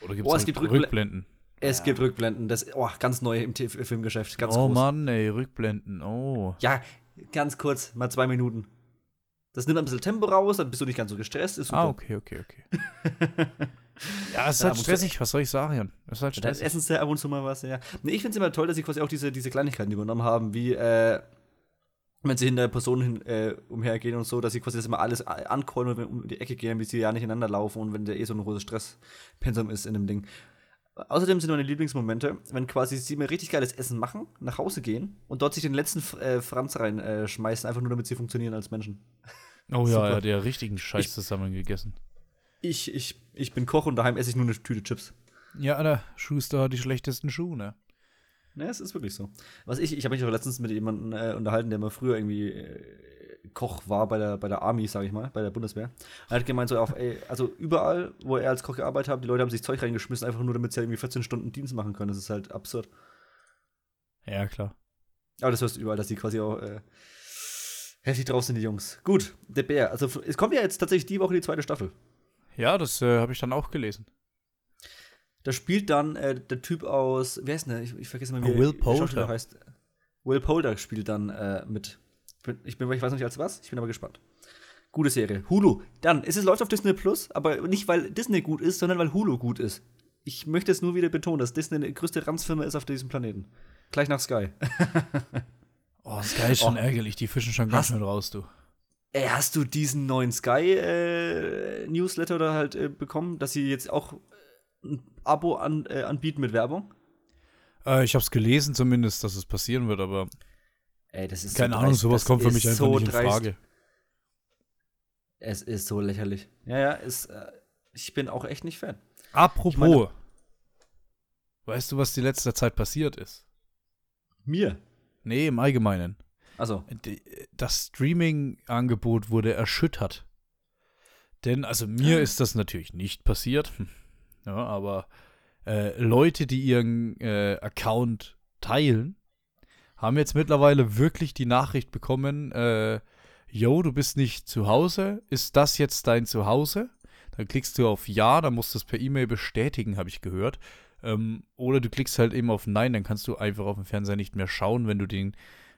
Oder gibt Oh, es gibt Rückbl- Rückblenden? Es Ja. gibt Rückblenden. Das, oh, ganz neu im TV Filmgeschäft. Ganz oh groß. Mann, ey, Rückblenden. Oh. Ja, ganz kurz, mal zwei Minuten. Das nimmt ein bisschen Tempo raus, dann bist du nicht ganz so gestresst. Ist super. Ah, okay, okay, okay. <laughs> ja, es ist halt stressig, was soll ich sagen, Jan? Es ist halt Dann stressig. essen sie ab und zu mal was, ja. Nee, ich finde es immer toll, dass sie quasi auch diese, diese Kleinigkeiten übernommen haben, wie, äh, wenn sie hinter Personen hin, äh, umhergehen und so, dass sie quasi das immer alles a- ankeulen und um die Ecke gehen, wie sie ja nicht ineinander laufen und wenn der eh so ein großes Stresspensum ist in dem Ding. Außerdem sind meine Lieblingsmomente, wenn quasi sie mir richtig geiles Essen machen, nach Hause gehen und dort sich den letzten F- äh, Franz reinschmeißen, äh, schmeißen, einfach nur damit sie funktionieren als Menschen. Oh ja, er hat ja richtigen Scheiß zusammen gegessen. Ich, ich, ich bin Koch und daheim esse ich nur eine Tüte Chips. Ja, der Schuster hat die schlechtesten Schuhe, ne? Ne, es ist wirklich so. Was ich, ich habe mich auch letztens mit jemandem äh, unterhalten, der mal früher irgendwie äh, Koch war bei der, bei der Army, sage ich mal, bei der Bundeswehr. Er hat gemeint, so auf, ey, also überall, wo er als Koch gearbeitet hat, die Leute haben sich Zeug reingeschmissen, einfach nur, damit sie irgendwie 14 Stunden Dienst machen können. Das ist halt absurd. Ja, klar. Aber das hörst du überall, dass die quasi auch äh, heftig drauf sind, die Jungs. Gut, der Bär. Also es kommt ja jetzt tatsächlich die Woche die zweite Staffel. Ja, das äh, habe ich dann auch gelesen. Da spielt dann äh, der Typ aus, wer ist denn der? Ich, ich vergesse mal, wie Will der Schauspieler Poulter. heißt. Will Polder spielt dann äh, mit. Ich bin, ich, weiß noch nicht als was, ich bin aber gespannt. Gute Serie. Hulu. Dann, es ist, läuft auf Disney Plus, aber nicht, weil Disney gut ist, sondern weil Hulu gut ist. Ich möchte es nur wieder betonen, dass Disney die größte Ranzfirma ist auf diesem Planeten. Gleich nach Sky. <laughs> Oh, Sky ist schon Oh. ärgerlich, die fischen schon ganz schnell raus, du. Ey, hast du diesen neuen Sky-Newsletter da halt äh, bekommen, dass sie jetzt auch ein Abo an, äh, anbieten mit Werbung? Äh, ich habe es gelesen zumindest, dass es passieren wird, aber Ey, das ist keine so Ahnung, dreist. sowas Das kommt für mich einfach so nicht in dreist. Frage. Es ist so lächerlich. Ja, ja, ist, äh, ich bin auch echt nicht Fan. Apropos, Ich weißt du, was die letzte Zeit passiert ist? Mir? Nee, im Allgemeinen. Also, Das Streaming-Angebot wurde erschüttert. Denn, also mir ist das natürlich nicht passiert, Hm. ja, aber äh, Leute, die ihren äh, Account teilen, haben jetzt mittlerweile wirklich die Nachricht bekommen, äh, yo, du bist nicht zu Hause, ist das jetzt dein Zuhause? Dann klickst du auf Ja, dann musst du es per E-Mail bestätigen, habe ich gehört. Ähm, oder du klickst halt eben auf Nein, dann kannst du einfach auf dem Fernseher nicht mehr schauen, wenn du den,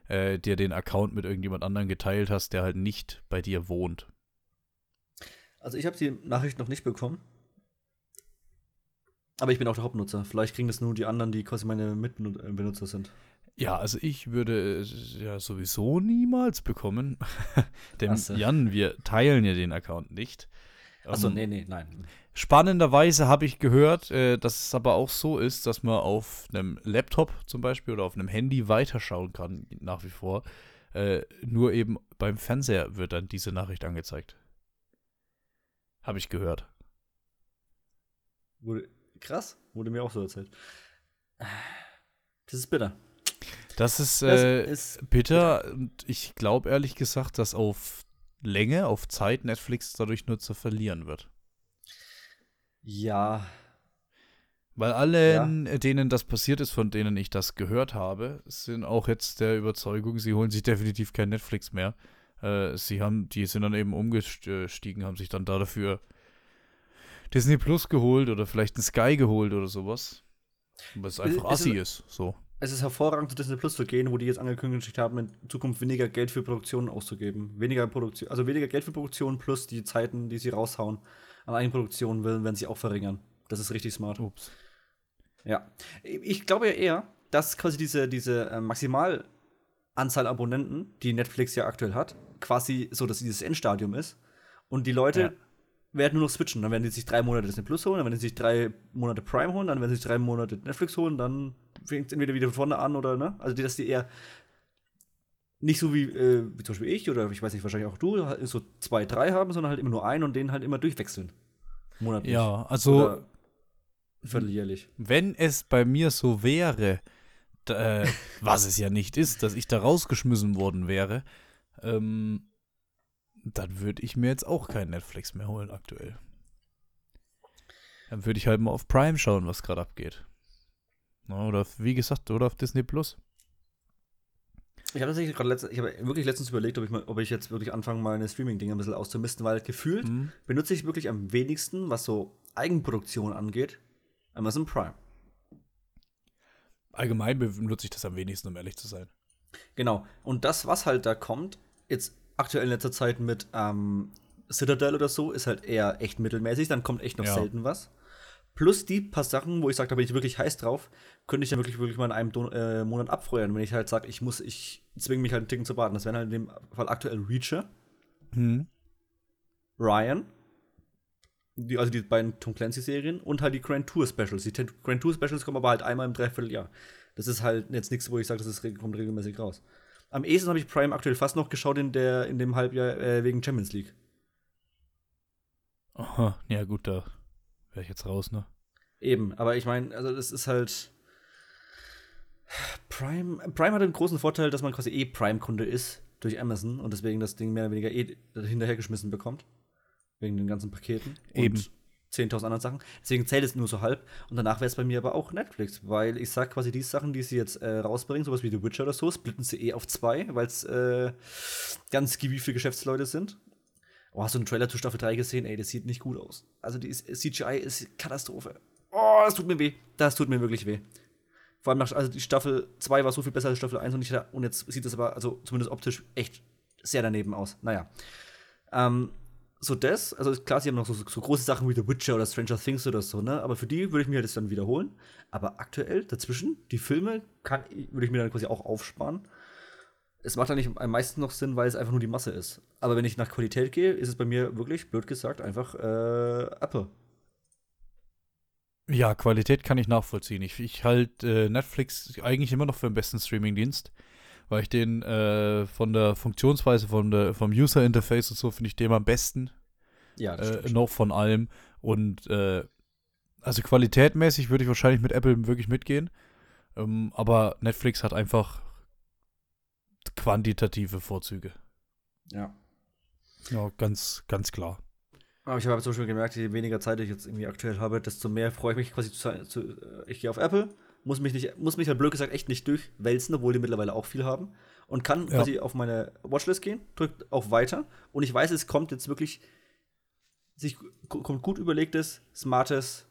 äh, dir den Account mit irgendjemand anderem geteilt hast, der halt nicht bei dir wohnt. also ich habe die Nachricht noch nicht bekommen. Aber ich bin auch der Hauptnutzer. Vielleicht kriegen das nur die anderen, die quasi meine Mitbenutzer sind. Ja, also ich würde es ja sowieso niemals bekommen. <laughs> Denn Ach so. Jan, wir teilen ja den Account nicht. Achso, Ähm, nee, nee, nein. Spannenderweise habe ich gehört, äh, dass es aber auch so ist, dass man auf einem Laptop zum Beispiel oder auf einem Handy weiterschauen kann, nach wie vor. Äh, nur eben beim Fernseher wird dann diese Nachricht angezeigt. Habe ich gehört. Wurde, krass, wurde mir auch so erzählt. Das ist bitter. Das ist, Das äh, ist bitter und ich glaube ehrlich gesagt, dass auf Länge, auf Zeit Netflix dadurch nur zu verlieren wird. ja, Weil allen, denen das passiert ist, von denen ich das gehört habe, sind auch jetzt der Überzeugung, sie holen sich <laughs> definitiv kein Netflix mehr. Äh, sie haben, die sind dann eben umgestiegen, haben sich dann da dafür Disney Plus geholt oder vielleicht ein Sky geholt oder sowas. Weil es einfach es ist- assi ist, so. Es ist hervorragend, zu Disney Plus zu gehen, wo die jetzt angekündigt haben, in Zukunft weniger Geld für Produktionen auszugeben. Weniger Produktion, also weniger Geld für Produktionen plus die Zeiten, die sie raushauen an Eigenproduktionen, werden, werden sie auch verringern. Das ist richtig smart. Ups. Ja. Ich glaube ja eher, dass quasi diese, diese äh, Maximalanzahl Abonnenten, die Netflix ja aktuell hat, quasi so, dass dieses Endstadium ist. Und die Leute Ja. Werden nur noch switchen. Dann werden die sich drei Monate Disney Plus holen, dann werden sie sich drei Monate Prime holen, dann werden sie sich drei Monate Netflix holen, dann fängt es entweder wieder von vorne an oder, ne? Also, die- dass die eher nicht so wie, äh, wie zum Beispiel ich oder ich weiß nicht, wahrscheinlich auch du, halt so zwei, drei haben, sondern halt immer nur einen und den halt immer durchwechseln. Monatlich. Ja, also Oder vierteljährlich. wenn es bei mir so wäre, äh, was es ja nicht ist, dass ich da rausgeschmissen worden wäre, ähm, dann würde ich mir jetzt auch kein Netflix mehr holen aktuell. Dann würde ich halt mal auf Prime schauen, was gerade abgeht. Oder wie gesagt, oder auf Disney Plus. Ich habe tatsächlich gerade letztens, ich habe wirklich letztens überlegt, ob ich, mal, ob ich jetzt wirklich anfange, meine Streaming-Dinge ein bisschen auszumisten, weil gefühlt Hm. benutze ich wirklich am wenigsten, was so Eigenproduktion angeht, Amazon Prime. Allgemein benutze ich das am wenigsten, um ehrlich zu sein. Genau. Und das, was halt da kommt, jetzt aktuell in letzter Zeit mit ähm, Citadel oder so, ist halt eher echt mittelmäßig. Dann kommt echt noch Ja. selten was. Plus die paar Sachen, wo ich sage, da bin ich wirklich heiß drauf, könnte ich dann wirklich, wirklich mal in einem Don äh, Monat abfeuern, wenn ich halt sage, ich muss, ich zwinge mich halt einen Ticken zu warten. Das wären halt in dem Fall aktuell Reacher, Hm. Ryan, die, also die beiden Tom Clancy-Serien und halt die Grand Tour Specials. Die Ten- Grand Tour Specials kommen aber halt einmal im Dreivierteljahr. Das ist halt jetzt nichts, wo ich sage, das ist, kommt regelmäßig raus. Am ehesten habe ich Prime aktuell fast noch geschaut in, der, in dem Halbjahr äh, wegen Champions League. Aha, ja gut, da wäre ich jetzt raus, ne? Eben, aber ich meine, also das ist halt. Prime, Prime hat den großen Vorteil, dass man quasi eh Prime-Kunde ist durch Amazon und deswegen das Ding mehr oder weniger eh hinterhergeschmissen bekommt. Wegen den ganzen Paketen. Eben. Und 10.000 anderen Sachen. Deswegen zählt es nur so halb. Und danach wäre es bei mir aber auch Netflix, weil ich sag quasi die Sachen, die sie jetzt äh, rausbringen, sowas wie The Witcher oder so, splitten sie eh auf zwei, weil es äh, ganz viele Geschäftsleute sind. Oh, hast du einen Trailer zu Staffel 3 gesehen? Ey, das sieht nicht gut aus. Also die CGI ist Katastrophe. Oh, das tut mir weh. Das tut mir wirklich weh. Vor allem nach, also die Staffel 2 war so viel besser als Staffel 1 und, ich, und jetzt sieht es aber, also zumindest optisch, echt sehr daneben aus. Naja. Ähm, so das, also klar, sie haben noch so, so große Sachen wie The Witcher oder Stranger Things oder so, ne? Aber für die würde ich mir das dann wiederholen. Aber aktuell, dazwischen, die Filme kann, würde ich mir dann quasi auch aufsparen. Es macht dann nicht am meisten noch Sinn, weil es einfach nur die Masse ist. Aber wenn ich nach Qualität gehe, ist es bei mir wirklich, blöd gesagt, einfach äh, Apple. Ja, Qualität kann ich nachvollziehen. Ich, ich halte äh, Netflix eigentlich immer noch für den besten Streamingdienst, weil ich den äh, von der Funktionsweise, von der, vom User-Interface und so finde ich den am besten, Ja, äh, noch von allem. Und äh, also qualitätmäßig würde ich wahrscheinlich mit Apple wirklich mitgehen. Ähm, aber Netflix hat einfach quantitative Vorzüge. Ja. Ja, ganz, ganz klar. Aber ich habe zum Beispiel gemerkt, je weniger Zeit ich jetzt irgendwie aktuell habe, desto mehr freue ich mich quasi zu, zu äh, ich gehe auf Apple, muss mich nicht, muss mich halt blöd gesagt echt nicht durchwälzen, obwohl die mittlerweile auch viel haben. Und kann Ja. quasi auf meine Watchlist gehen, drückt auf Weiter und ich weiß, es kommt jetzt wirklich sich kommt gut überlegtes, smartes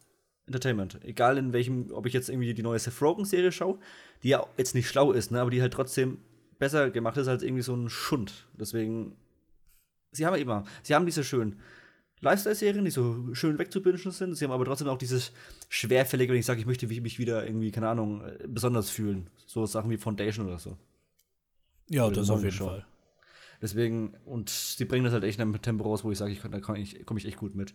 Entertainment. Egal in welchem, ob ich jetzt irgendwie die neue Seth Rogen-Serie schaue, die ja jetzt nicht schlau ist, ne, aber die halt trotzdem besser gemacht ist als irgendwie so ein Schund. Deswegen, sie haben immer, sie haben diese schönen Lifestyle-Serien, die so schön wegzubingen sind. Sie haben aber trotzdem auch dieses Schwerfällige, wenn ich sage, ich möchte mich wieder irgendwie, keine Ahnung, äh, besonders fühlen. So Sachen wie Foundation oder so. Ja, Oder das auf jeden. Fall. Deswegen, und sie bringen das halt echt in einem Tempo raus, wo ich sage, ich, da komme ich, komm ich echt gut mit.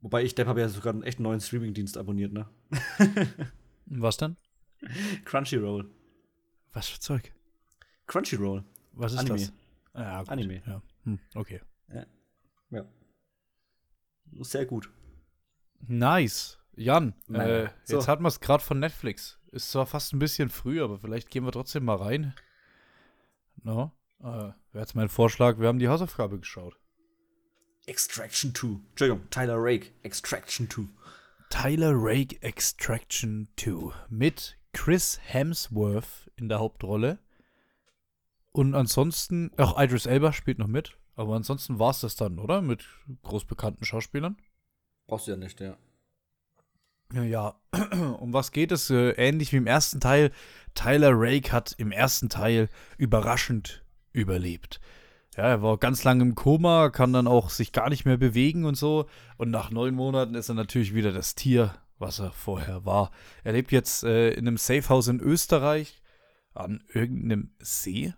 Wobei ich, Depp, habe ja sogar einen echt neuen Streaming-Dienst abonniert, ne? <laughs> Was dann? Crunchyroll. Was für Zeug? Crunchyroll. Was ist Anime. das? Ja, gut. Anime. Ja. Hm, okay. Ja. Sehr gut. Nice. Jan, äh, so. jetzt hatten wir es gerade von Netflix. Ist zwar fast ein bisschen früh, aber vielleicht gehen wir trotzdem mal rein. No? Äh, Wäre jetzt mein Vorschlag, wir haben die Hausaufgabe geschaut. Extraction 2. Entschuldigung, Tyler Rake. Extraction 2. Tyler Rake Extraction 2 mit Chris Hemsworth in der Hauptrolle. Und ansonsten, ach, Idris Elba spielt noch mit. Aber ansonsten war es das dann, oder? Mit großbekannten Schauspielern. Brauchst du ja nicht, ja. Ja. <clears throat> Um was geht es? Äh, ähnlich wie im ersten Teil. Tyler Rake hat im ersten Teil überraschend überlebt. Ja, er war ganz lange im Koma, kann dann auch sich gar nicht mehr bewegen und so. Und nach neun Monaten ist er natürlich wieder das Tier, was er vorher war. Er lebt jetzt äh, in einem Safehouse in Österreich an irgendeinem See.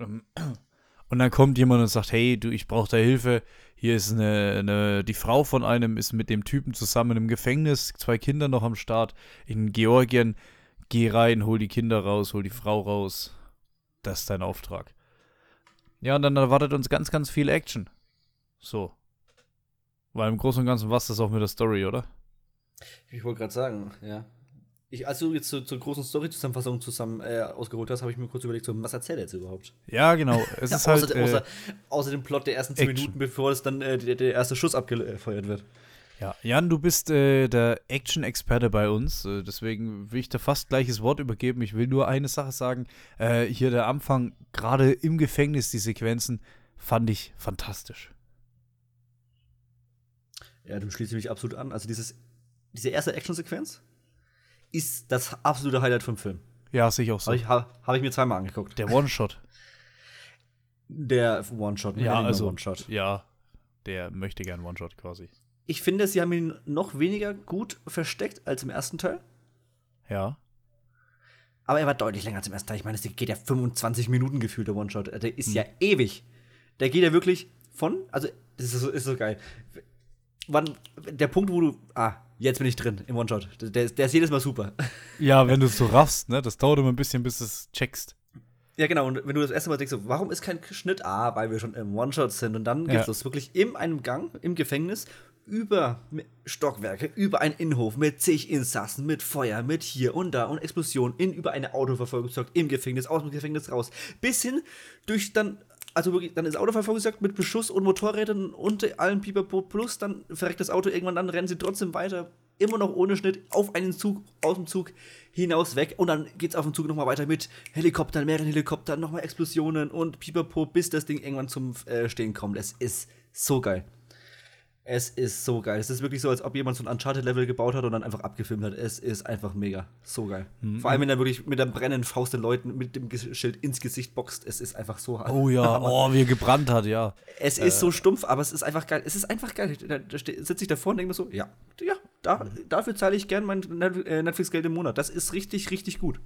Ähm, <clears throat> Und dann kommt jemand und sagt, hey, du, ich brauche da Hilfe. Hier ist eine, eine, die Frau von einem ist mit dem Typen zusammen im Gefängnis, zwei Kinder noch am Start in Georgien. Geh rein, hol die Kinder raus, hol die Frau raus. Das ist dein Auftrag. Ja, und dann erwartet uns ganz, ganz viel Action. So. Weil im Großen und Ganzen war es das auch mit der Story, oder? Ich wollte gerade sagen, ja. Ich, als du jetzt zur, zur großen Story-Zusammenfassung zusammen äh, ausgeholt hast, habe ich mir kurz überlegt, so, was erzählt er jetzt überhaupt? Ja, genau. Es <laughs> ist außer, halt. Äh, außer, außer dem Plot der ersten zehn. Minuten, bevor es dann äh, der, der erste Schuss abgefeuert wird. Ja, Jan, du bist äh, der Action-Experte bei uns, äh, deswegen will ich dir fast gleiches Wort übergeben. Ich will nur eine Sache sagen. Äh, hier der Anfang, gerade im Gefängnis, die Sequenzen, fand ich fantastisch. Ja, du schließt mich absolut an. Also dieses, diese erste Action-Sequenz ist das absolute Highlight vom Film. Ja, sehe ich auch so. Habe ich, hab, hab ich mir zweimal angeguckt. Der One-Shot. Der One-Shot. Ja, also, One-Shot. ja, der möchte gern One-Shot quasi. Ich finde, sie haben ihn noch weniger gut versteckt als im ersten Teil. Ja. Aber er war deutlich länger als im ersten Teil. Ich meine, es geht ja 25 Minuten gefühlt, der One-Shot. Der ist Hm. ja ewig. Der geht ja wirklich von, also, das ist so, ist so geil. Wann, der Punkt, wo du, ah, jetzt bin ich drin im One-Shot. Der, der, ist- jedes Mal super. Ja, wenn du es so raffst, ne, das dauert immer ein bisschen, bis du es checkst. Ja, genau. Und wenn du das erste Mal denkst, so, warum ist kein Schnitt? Ah, weil wir schon im One-Shot sind. Und dann Ja. geht's los. Wirklich in einem Gang, im Gefängnis, über Stockwerke, über einen Innenhof mit zig Insassen, mit Feuer, mit hier und da und Explosion, in über eine Autoverfolgungsjagd im Gefängnis, aus dem Gefängnis raus. Bis hin durch dann, also wirklich, dann ist Autoverfolgungsjagd mit Beschuss und Motorrädern und allen Pipapo plus, dann verreckt das Auto irgendwann, dann rennen sie trotzdem weiter, immer noch ohne Schnitt, auf einen Zug, aus dem Zug hinaus weg und dann geht's auf dem Zug nochmal weiter mit Helikoptern, mehreren Helikoptern, nochmal Explosionen und Pipapo, bis das Ding irgendwann zum äh, Stehen kommt. Es ist so geil. Es ist so geil. Es ist wirklich so, als ob jemand so ein Uncharted-Level gebaut hat und dann einfach abgefilmt hat. Es ist einfach mega. So geil. Vor allem, wenn er wirklich mit der brennenden Faust den Leuten mit dem Schild ins Gesicht boxt. Es ist einfach so Oh ja, <laughs> oh, wie er gebrannt hat, ja. Es ist so stumpf, aber es ist einfach geil. Es ist einfach geil. Da, sitze ich davor und denke mir so, ja, ja, da, dafür zahle ich gern mein äh, Netflix-Geld im Monat. Das ist richtig, richtig gut.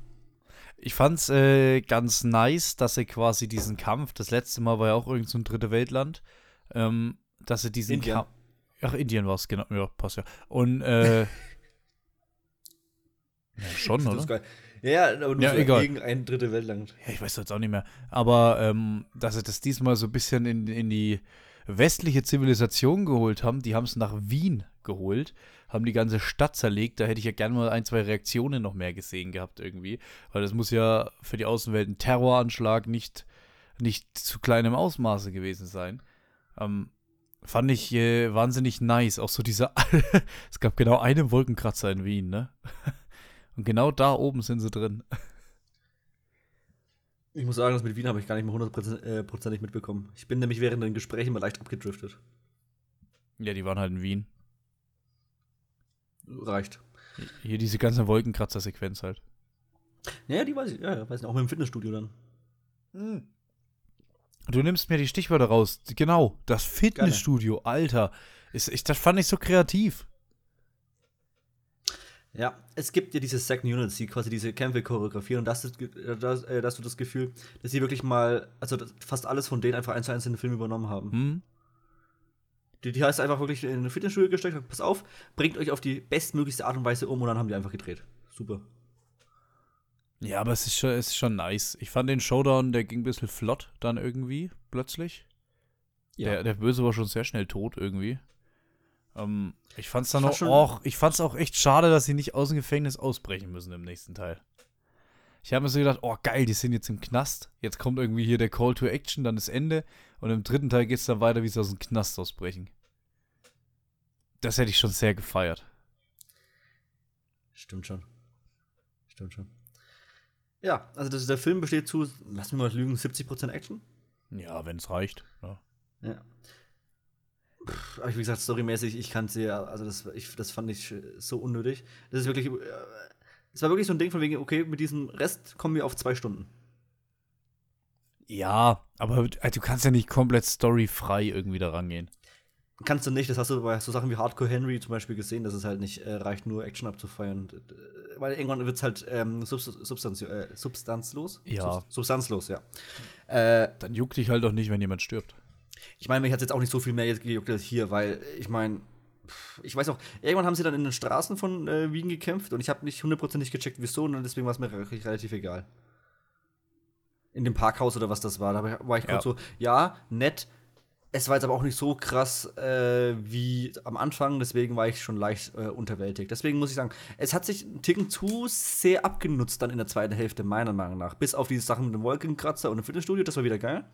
Ich fand's äh, ganz nice, dass sie quasi diesen Kampf, das letzte Mal war ja auch irgend so ein dritte Weltland, ähm, dass sie diesen. Kampf. Ach, Indien war es, genau. Ja, passt ja. Und, äh. <laughs> ja, schon, Das oder? Ja, aber nur Ja, egal. gegen ein Drittel Weltland. Ja, ich weiß jetzt auch nicht mehr. Aber, ähm, dass sie das diesmal so ein bisschen in, in die westliche Zivilisation geholt haben, die haben es nach Wien geholt, haben die ganze Stadt zerlegt. Da hätte ich ja gerne mal ein, zwei Reaktionen noch mehr gesehen gehabt irgendwie. Weil das muss ja für die Außenwelt ein Terroranschlag nicht, nicht zu kleinem Ausmaße gewesen sein. Ähm, fand ich äh, wahnsinnig nice. Auch so dieser, <laughs> es gab genau einen Wolkenkratzer in Wien, ne? <laughs> Und genau da oben sind sie drin. Ich muss sagen, das mit Wien habe ich gar nicht mehr hundertprozentig mitbekommen. Ich bin nämlich während den Gesprächen mal leicht abgedriftet. Ja, die waren halt in Wien. Reicht. Hier diese ganze Wolkenkratzer-Sequenz halt. Ja, die weiß ich, ja, weiß nicht, auch mit dem Fitnessstudio dann. Du nimmst mir die Stichwörter raus. Genau, das Fitnessstudio, Alter. Ist, ich, das fand ich so kreativ. Ja, es gibt ja diese Second Units, die quasi diese Kämpfe choreografieren und das ist, das, äh, hast du das Gefühl, dass sie wirklich mal, also fast alles von denen einfach eins zu eins in den Film übernommen haben. Hm? Die, die heißt einfach wirklich in eine Fitnessstudio gesteckt, pass auf, bringt euch auf die bestmöglichste Art und Weise um und dann haben die einfach gedreht. Super. Ja, aber es ist schon, es ist schon nice. Ich fand den Showdown, der ging ein bisschen flott dann irgendwie, plötzlich. Ja. Der, der Böse war schon sehr schnell tot irgendwie. Ähm, ich fand's dann auch, auch, ich fand's auch echt schade, dass sie nicht aus dem Gefängnis ausbrechen müssen im nächsten Teil. Ich habe mir so gedacht, oh geil, die sind jetzt im Knast. Jetzt kommt irgendwie hier der Call to Action, dann das Ende. Und im dritten Teil geht's dann weiter, wie sie aus dem Knast ausbrechen. Das hätte ich schon sehr gefeiert. Stimmt schon. Stimmt schon. Ja, also das, der Film besteht zu, lass mich mal lügen, 70% Action? Ja, wenn es reicht. Ja. ja. Aber wie gesagt, storymäßig, ich kann es ja, also das, ich, das fand ich so unnötig. Das ist wirklich, es war wirklich so ein Ding von wegen, okay, mit diesem Rest kommen wir auf zwei Stunden. Ja, aber also du kannst ja nicht komplett storyfrei irgendwie da rangehen. Kannst du nicht, das hast du bei so Sachen wie Hardcore Henry zum Beispiel gesehen, dass es halt nicht äh, reicht, nur Action abzufeiern. Weil irgendwann wird es halt ähm, substanz, äh, substanzlos. Ja. substanzlos, ja. Äh, Dann juckt dich halt auch nicht, wenn jemand stirbt. Ich meine, mich hat jetzt auch nicht so viel mehr gejuckt als hier, weil ich meine, ich weiß auch, irgendwann haben sie dann in den Straßen von äh, Wien gekämpft und ich habe nicht hundertprozentig gecheckt, wieso, und deswegen war es mir relativ egal. In dem Parkhaus oder was das war, da war ich ja. kurz so, ja, nett, es war jetzt aber auch nicht so krass äh, wie am Anfang, deswegen war ich schon leicht äh, unterwältigt. Deswegen muss ich sagen, es hat sich einen Ticken zu sehr abgenutzt dann in der zweiten Hälfte, meiner Meinung nach. Bis auf diese Sachen mit dem Wolkenkratzer und dem Fitnessstudio, das war wieder geil.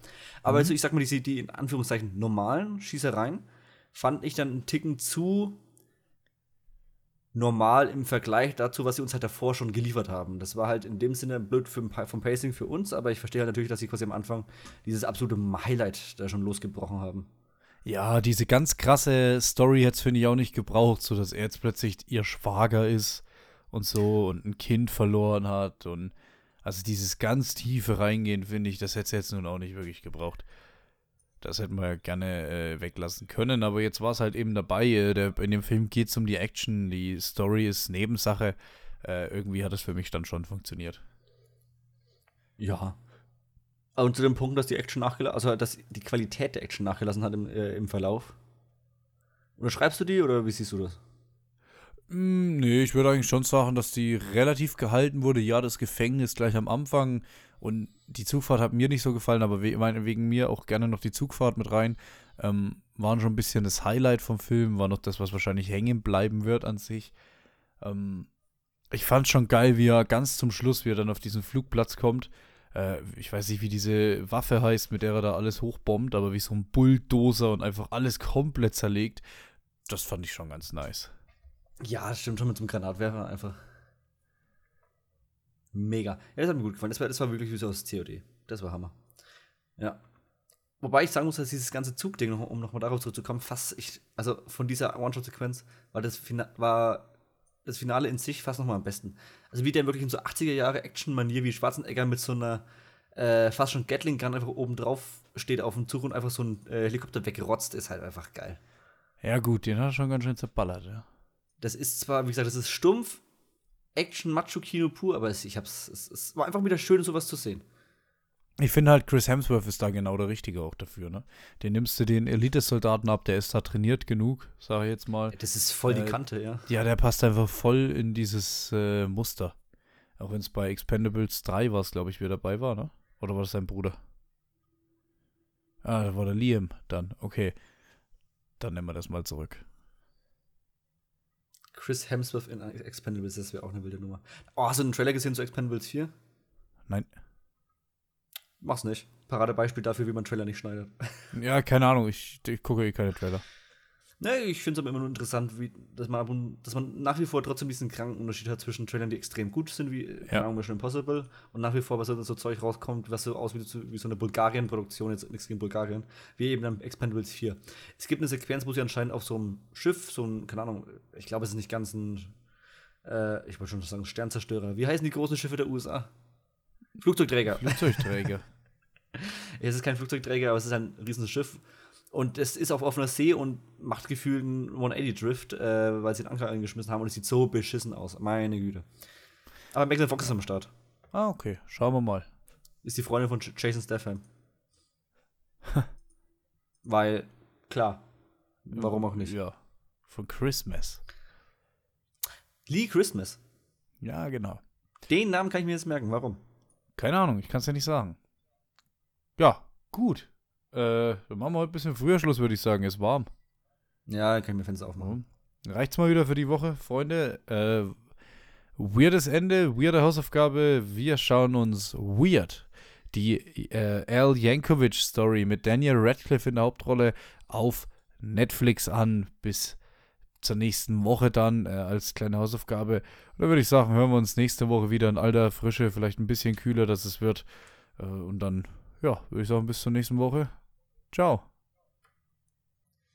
Aber mhm. also, ich sag mal, die, die in Anführungszeichen normalen Schießereien fand ich dann einen Ticken zu normal im Vergleich dazu, was sie uns halt davor schon geliefert haben. Das war halt in dem Sinne blöd für, vom Pacing für uns, aber ich verstehe halt natürlich, dass sie quasi am Anfang dieses absolute Highlight da schon losgebrochen haben. Ja, diese ganz krasse Story hätte es, finde ich, auch nicht gebraucht, so dass er jetzt plötzlich ihr Schwager ist und so und ein Kind verloren hat und also dieses ganz tiefe Reingehen, finde ich, das hätte es jetzt nun auch nicht wirklich gebraucht. Das hätten wir gerne äh, weglassen können, aber jetzt war es halt eben dabei. Äh, der, in dem Film geht es um die Action, die Story ist Nebensache. Äh, irgendwie hat es für mich dann schon funktioniert. Ja. Und zu dem Punkt, dass die Action nachgelassen, also dass die Qualität der Action nachgelassen hat im, äh, im Verlauf. Oder schreibst du die oder wie siehst du das? Mm, nee, ich würde eigentlich schon sagen, dass die relativ gehalten wurde. Ja, das Gefängnis gleich am Anfang und die Zugfahrt hat mir nicht so gefallen, aber we wegen mir auch gerne noch die Zugfahrt mit rein. Ähm, waren schon ein bisschen das Highlight vom Film, war noch das, was wahrscheinlich hängen bleiben wird an sich. Ähm, ich fand schon geil, wie er ganz zum Schluss, wie er dann auf diesen Flugplatz kommt. Äh, ich weiß nicht, wie diese Waffe heißt, mit der er da alles hochbombt, aber wie so ein Bulldozer und einfach alles komplett zerlegt. Das fand ich schon ganz nice. Ja, stimmt schon mit so einem Granatwerfer einfach. Mega. Ja, das hat mir gut gefallen. Das war, das war wirklich wie so aus COD. Das war Hammer. Ja. Wobei ich sagen muss, dass dieses ganze Zugding, um nochmal darauf zurückzukommen, fast ich, also von dieser One-Shot-Sequenz war das, Fina war das Finale in sich fast nochmal am besten. Also wie der wirklich in so 80er Jahre Action-Manier wie Schwarzenegger mit so einer äh, fast schon Gatling-Gun einfach oben drauf steht auf dem Zug und einfach so ein äh, Helikopter wegrotzt, ist halt einfach geil. Ja, gut, den hat er schon ganz schön zerballert, ja. Das ist zwar, wie gesagt, das ist stumpf, Action-Macho-Kino pur, aber es, ich hab's, es, es war einfach wieder schön, sowas zu sehen. Ich finde halt, Chris Hemsworth ist da genau der Richtige auch dafür, ne? Den nimmst du den Elite-Soldaten ab, der ist da trainiert genug, sage ich jetzt mal. Das ist voll die äh, Kante, ja. Ja, der passt einfach voll in dieses äh, Muster. Auch wenn es bei Expendables 3 war, glaube ich, wie er dabei war, ne? Oder war das sein Bruder? Ah, da war der Liam dann. Okay. Dann nehmen wir das mal zurück. Chris Hemsworth in Expendables, das wäre auch eine wilde Nummer. Oh, hast du einen Trailer gesehen zu Expendables 4? Nein. Mach's nicht. Paradebeispiel dafür, wie man Trailer nicht schneidet. Ja, keine Ahnung, ich, ich gucke eh keine Trailer. Nee, ich finde es aber immer nur interessant, wie, dass, man, dass man nach wie vor trotzdem diesen kranken Unterschied hat zwischen Trailern, die extrem gut sind, wie ja. Ahnung, Mission Impossible, und nach wie vor, was so, so Zeug rauskommt, was so aussieht wie, wie so eine Bulgarien-Produktion, jetzt nichts gegen Bulgarien, wie eben dann Expendables 4. Es gibt eine Sequenz, wo sie anscheinend auf so einem Schiff, so ein, keine Ahnung, ich glaube, es ist nicht ganz ein, äh, ich wollte schon sagen, Sternzerstörer. Wie heißen die großen Schiffe der USA? Flugzeugträger. Flugzeugträger. <laughs> Es ist kein Flugzeugträger, aber es ist ein riesiges Schiff. Und es ist auf offener See und macht gefühlt einen 180-Drift, äh, weil sie den Anker eingeschmissen haben und es sieht so beschissen aus. Meine Güte. Aber Megan Fox ist am Start. Ah, okay. Schauen wir mal. Ist die Freundin von Jason Statham. <laughs> weil, klar. Warum auch nicht? Ja. Von Christmas. Lee Christmas. Ja, genau. Den Namen kann ich mir jetzt merken. Warum? Keine Ahnung, ich kann es ja nicht sagen. Ja, gut. Äh, dann machen wir heute ein bisschen früher Schluss, würde ich sagen. Ist warm. Ja, kann ich mir Fenster aufmachen. Reicht's mal wieder für die Woche, Freunde. Äh, weirdes Ende, weirde Hausaufgabe. Wir schauen uns Weird, die äh, Al Yankovic Story mit Daniel Radcliffe in der Hauptrolle auf Netflix an. Bis zur nächsten Woche dann äh, als kleine Hausaufgabe. Und dann würde ich sagen, hören wir uns nächste Woche wieder in alter Frische, vielleicht ein bisschen kühler, dass es wird. Äh, und dann, ja, würde ich sagen, bis zur nächsten Woche. Ciao.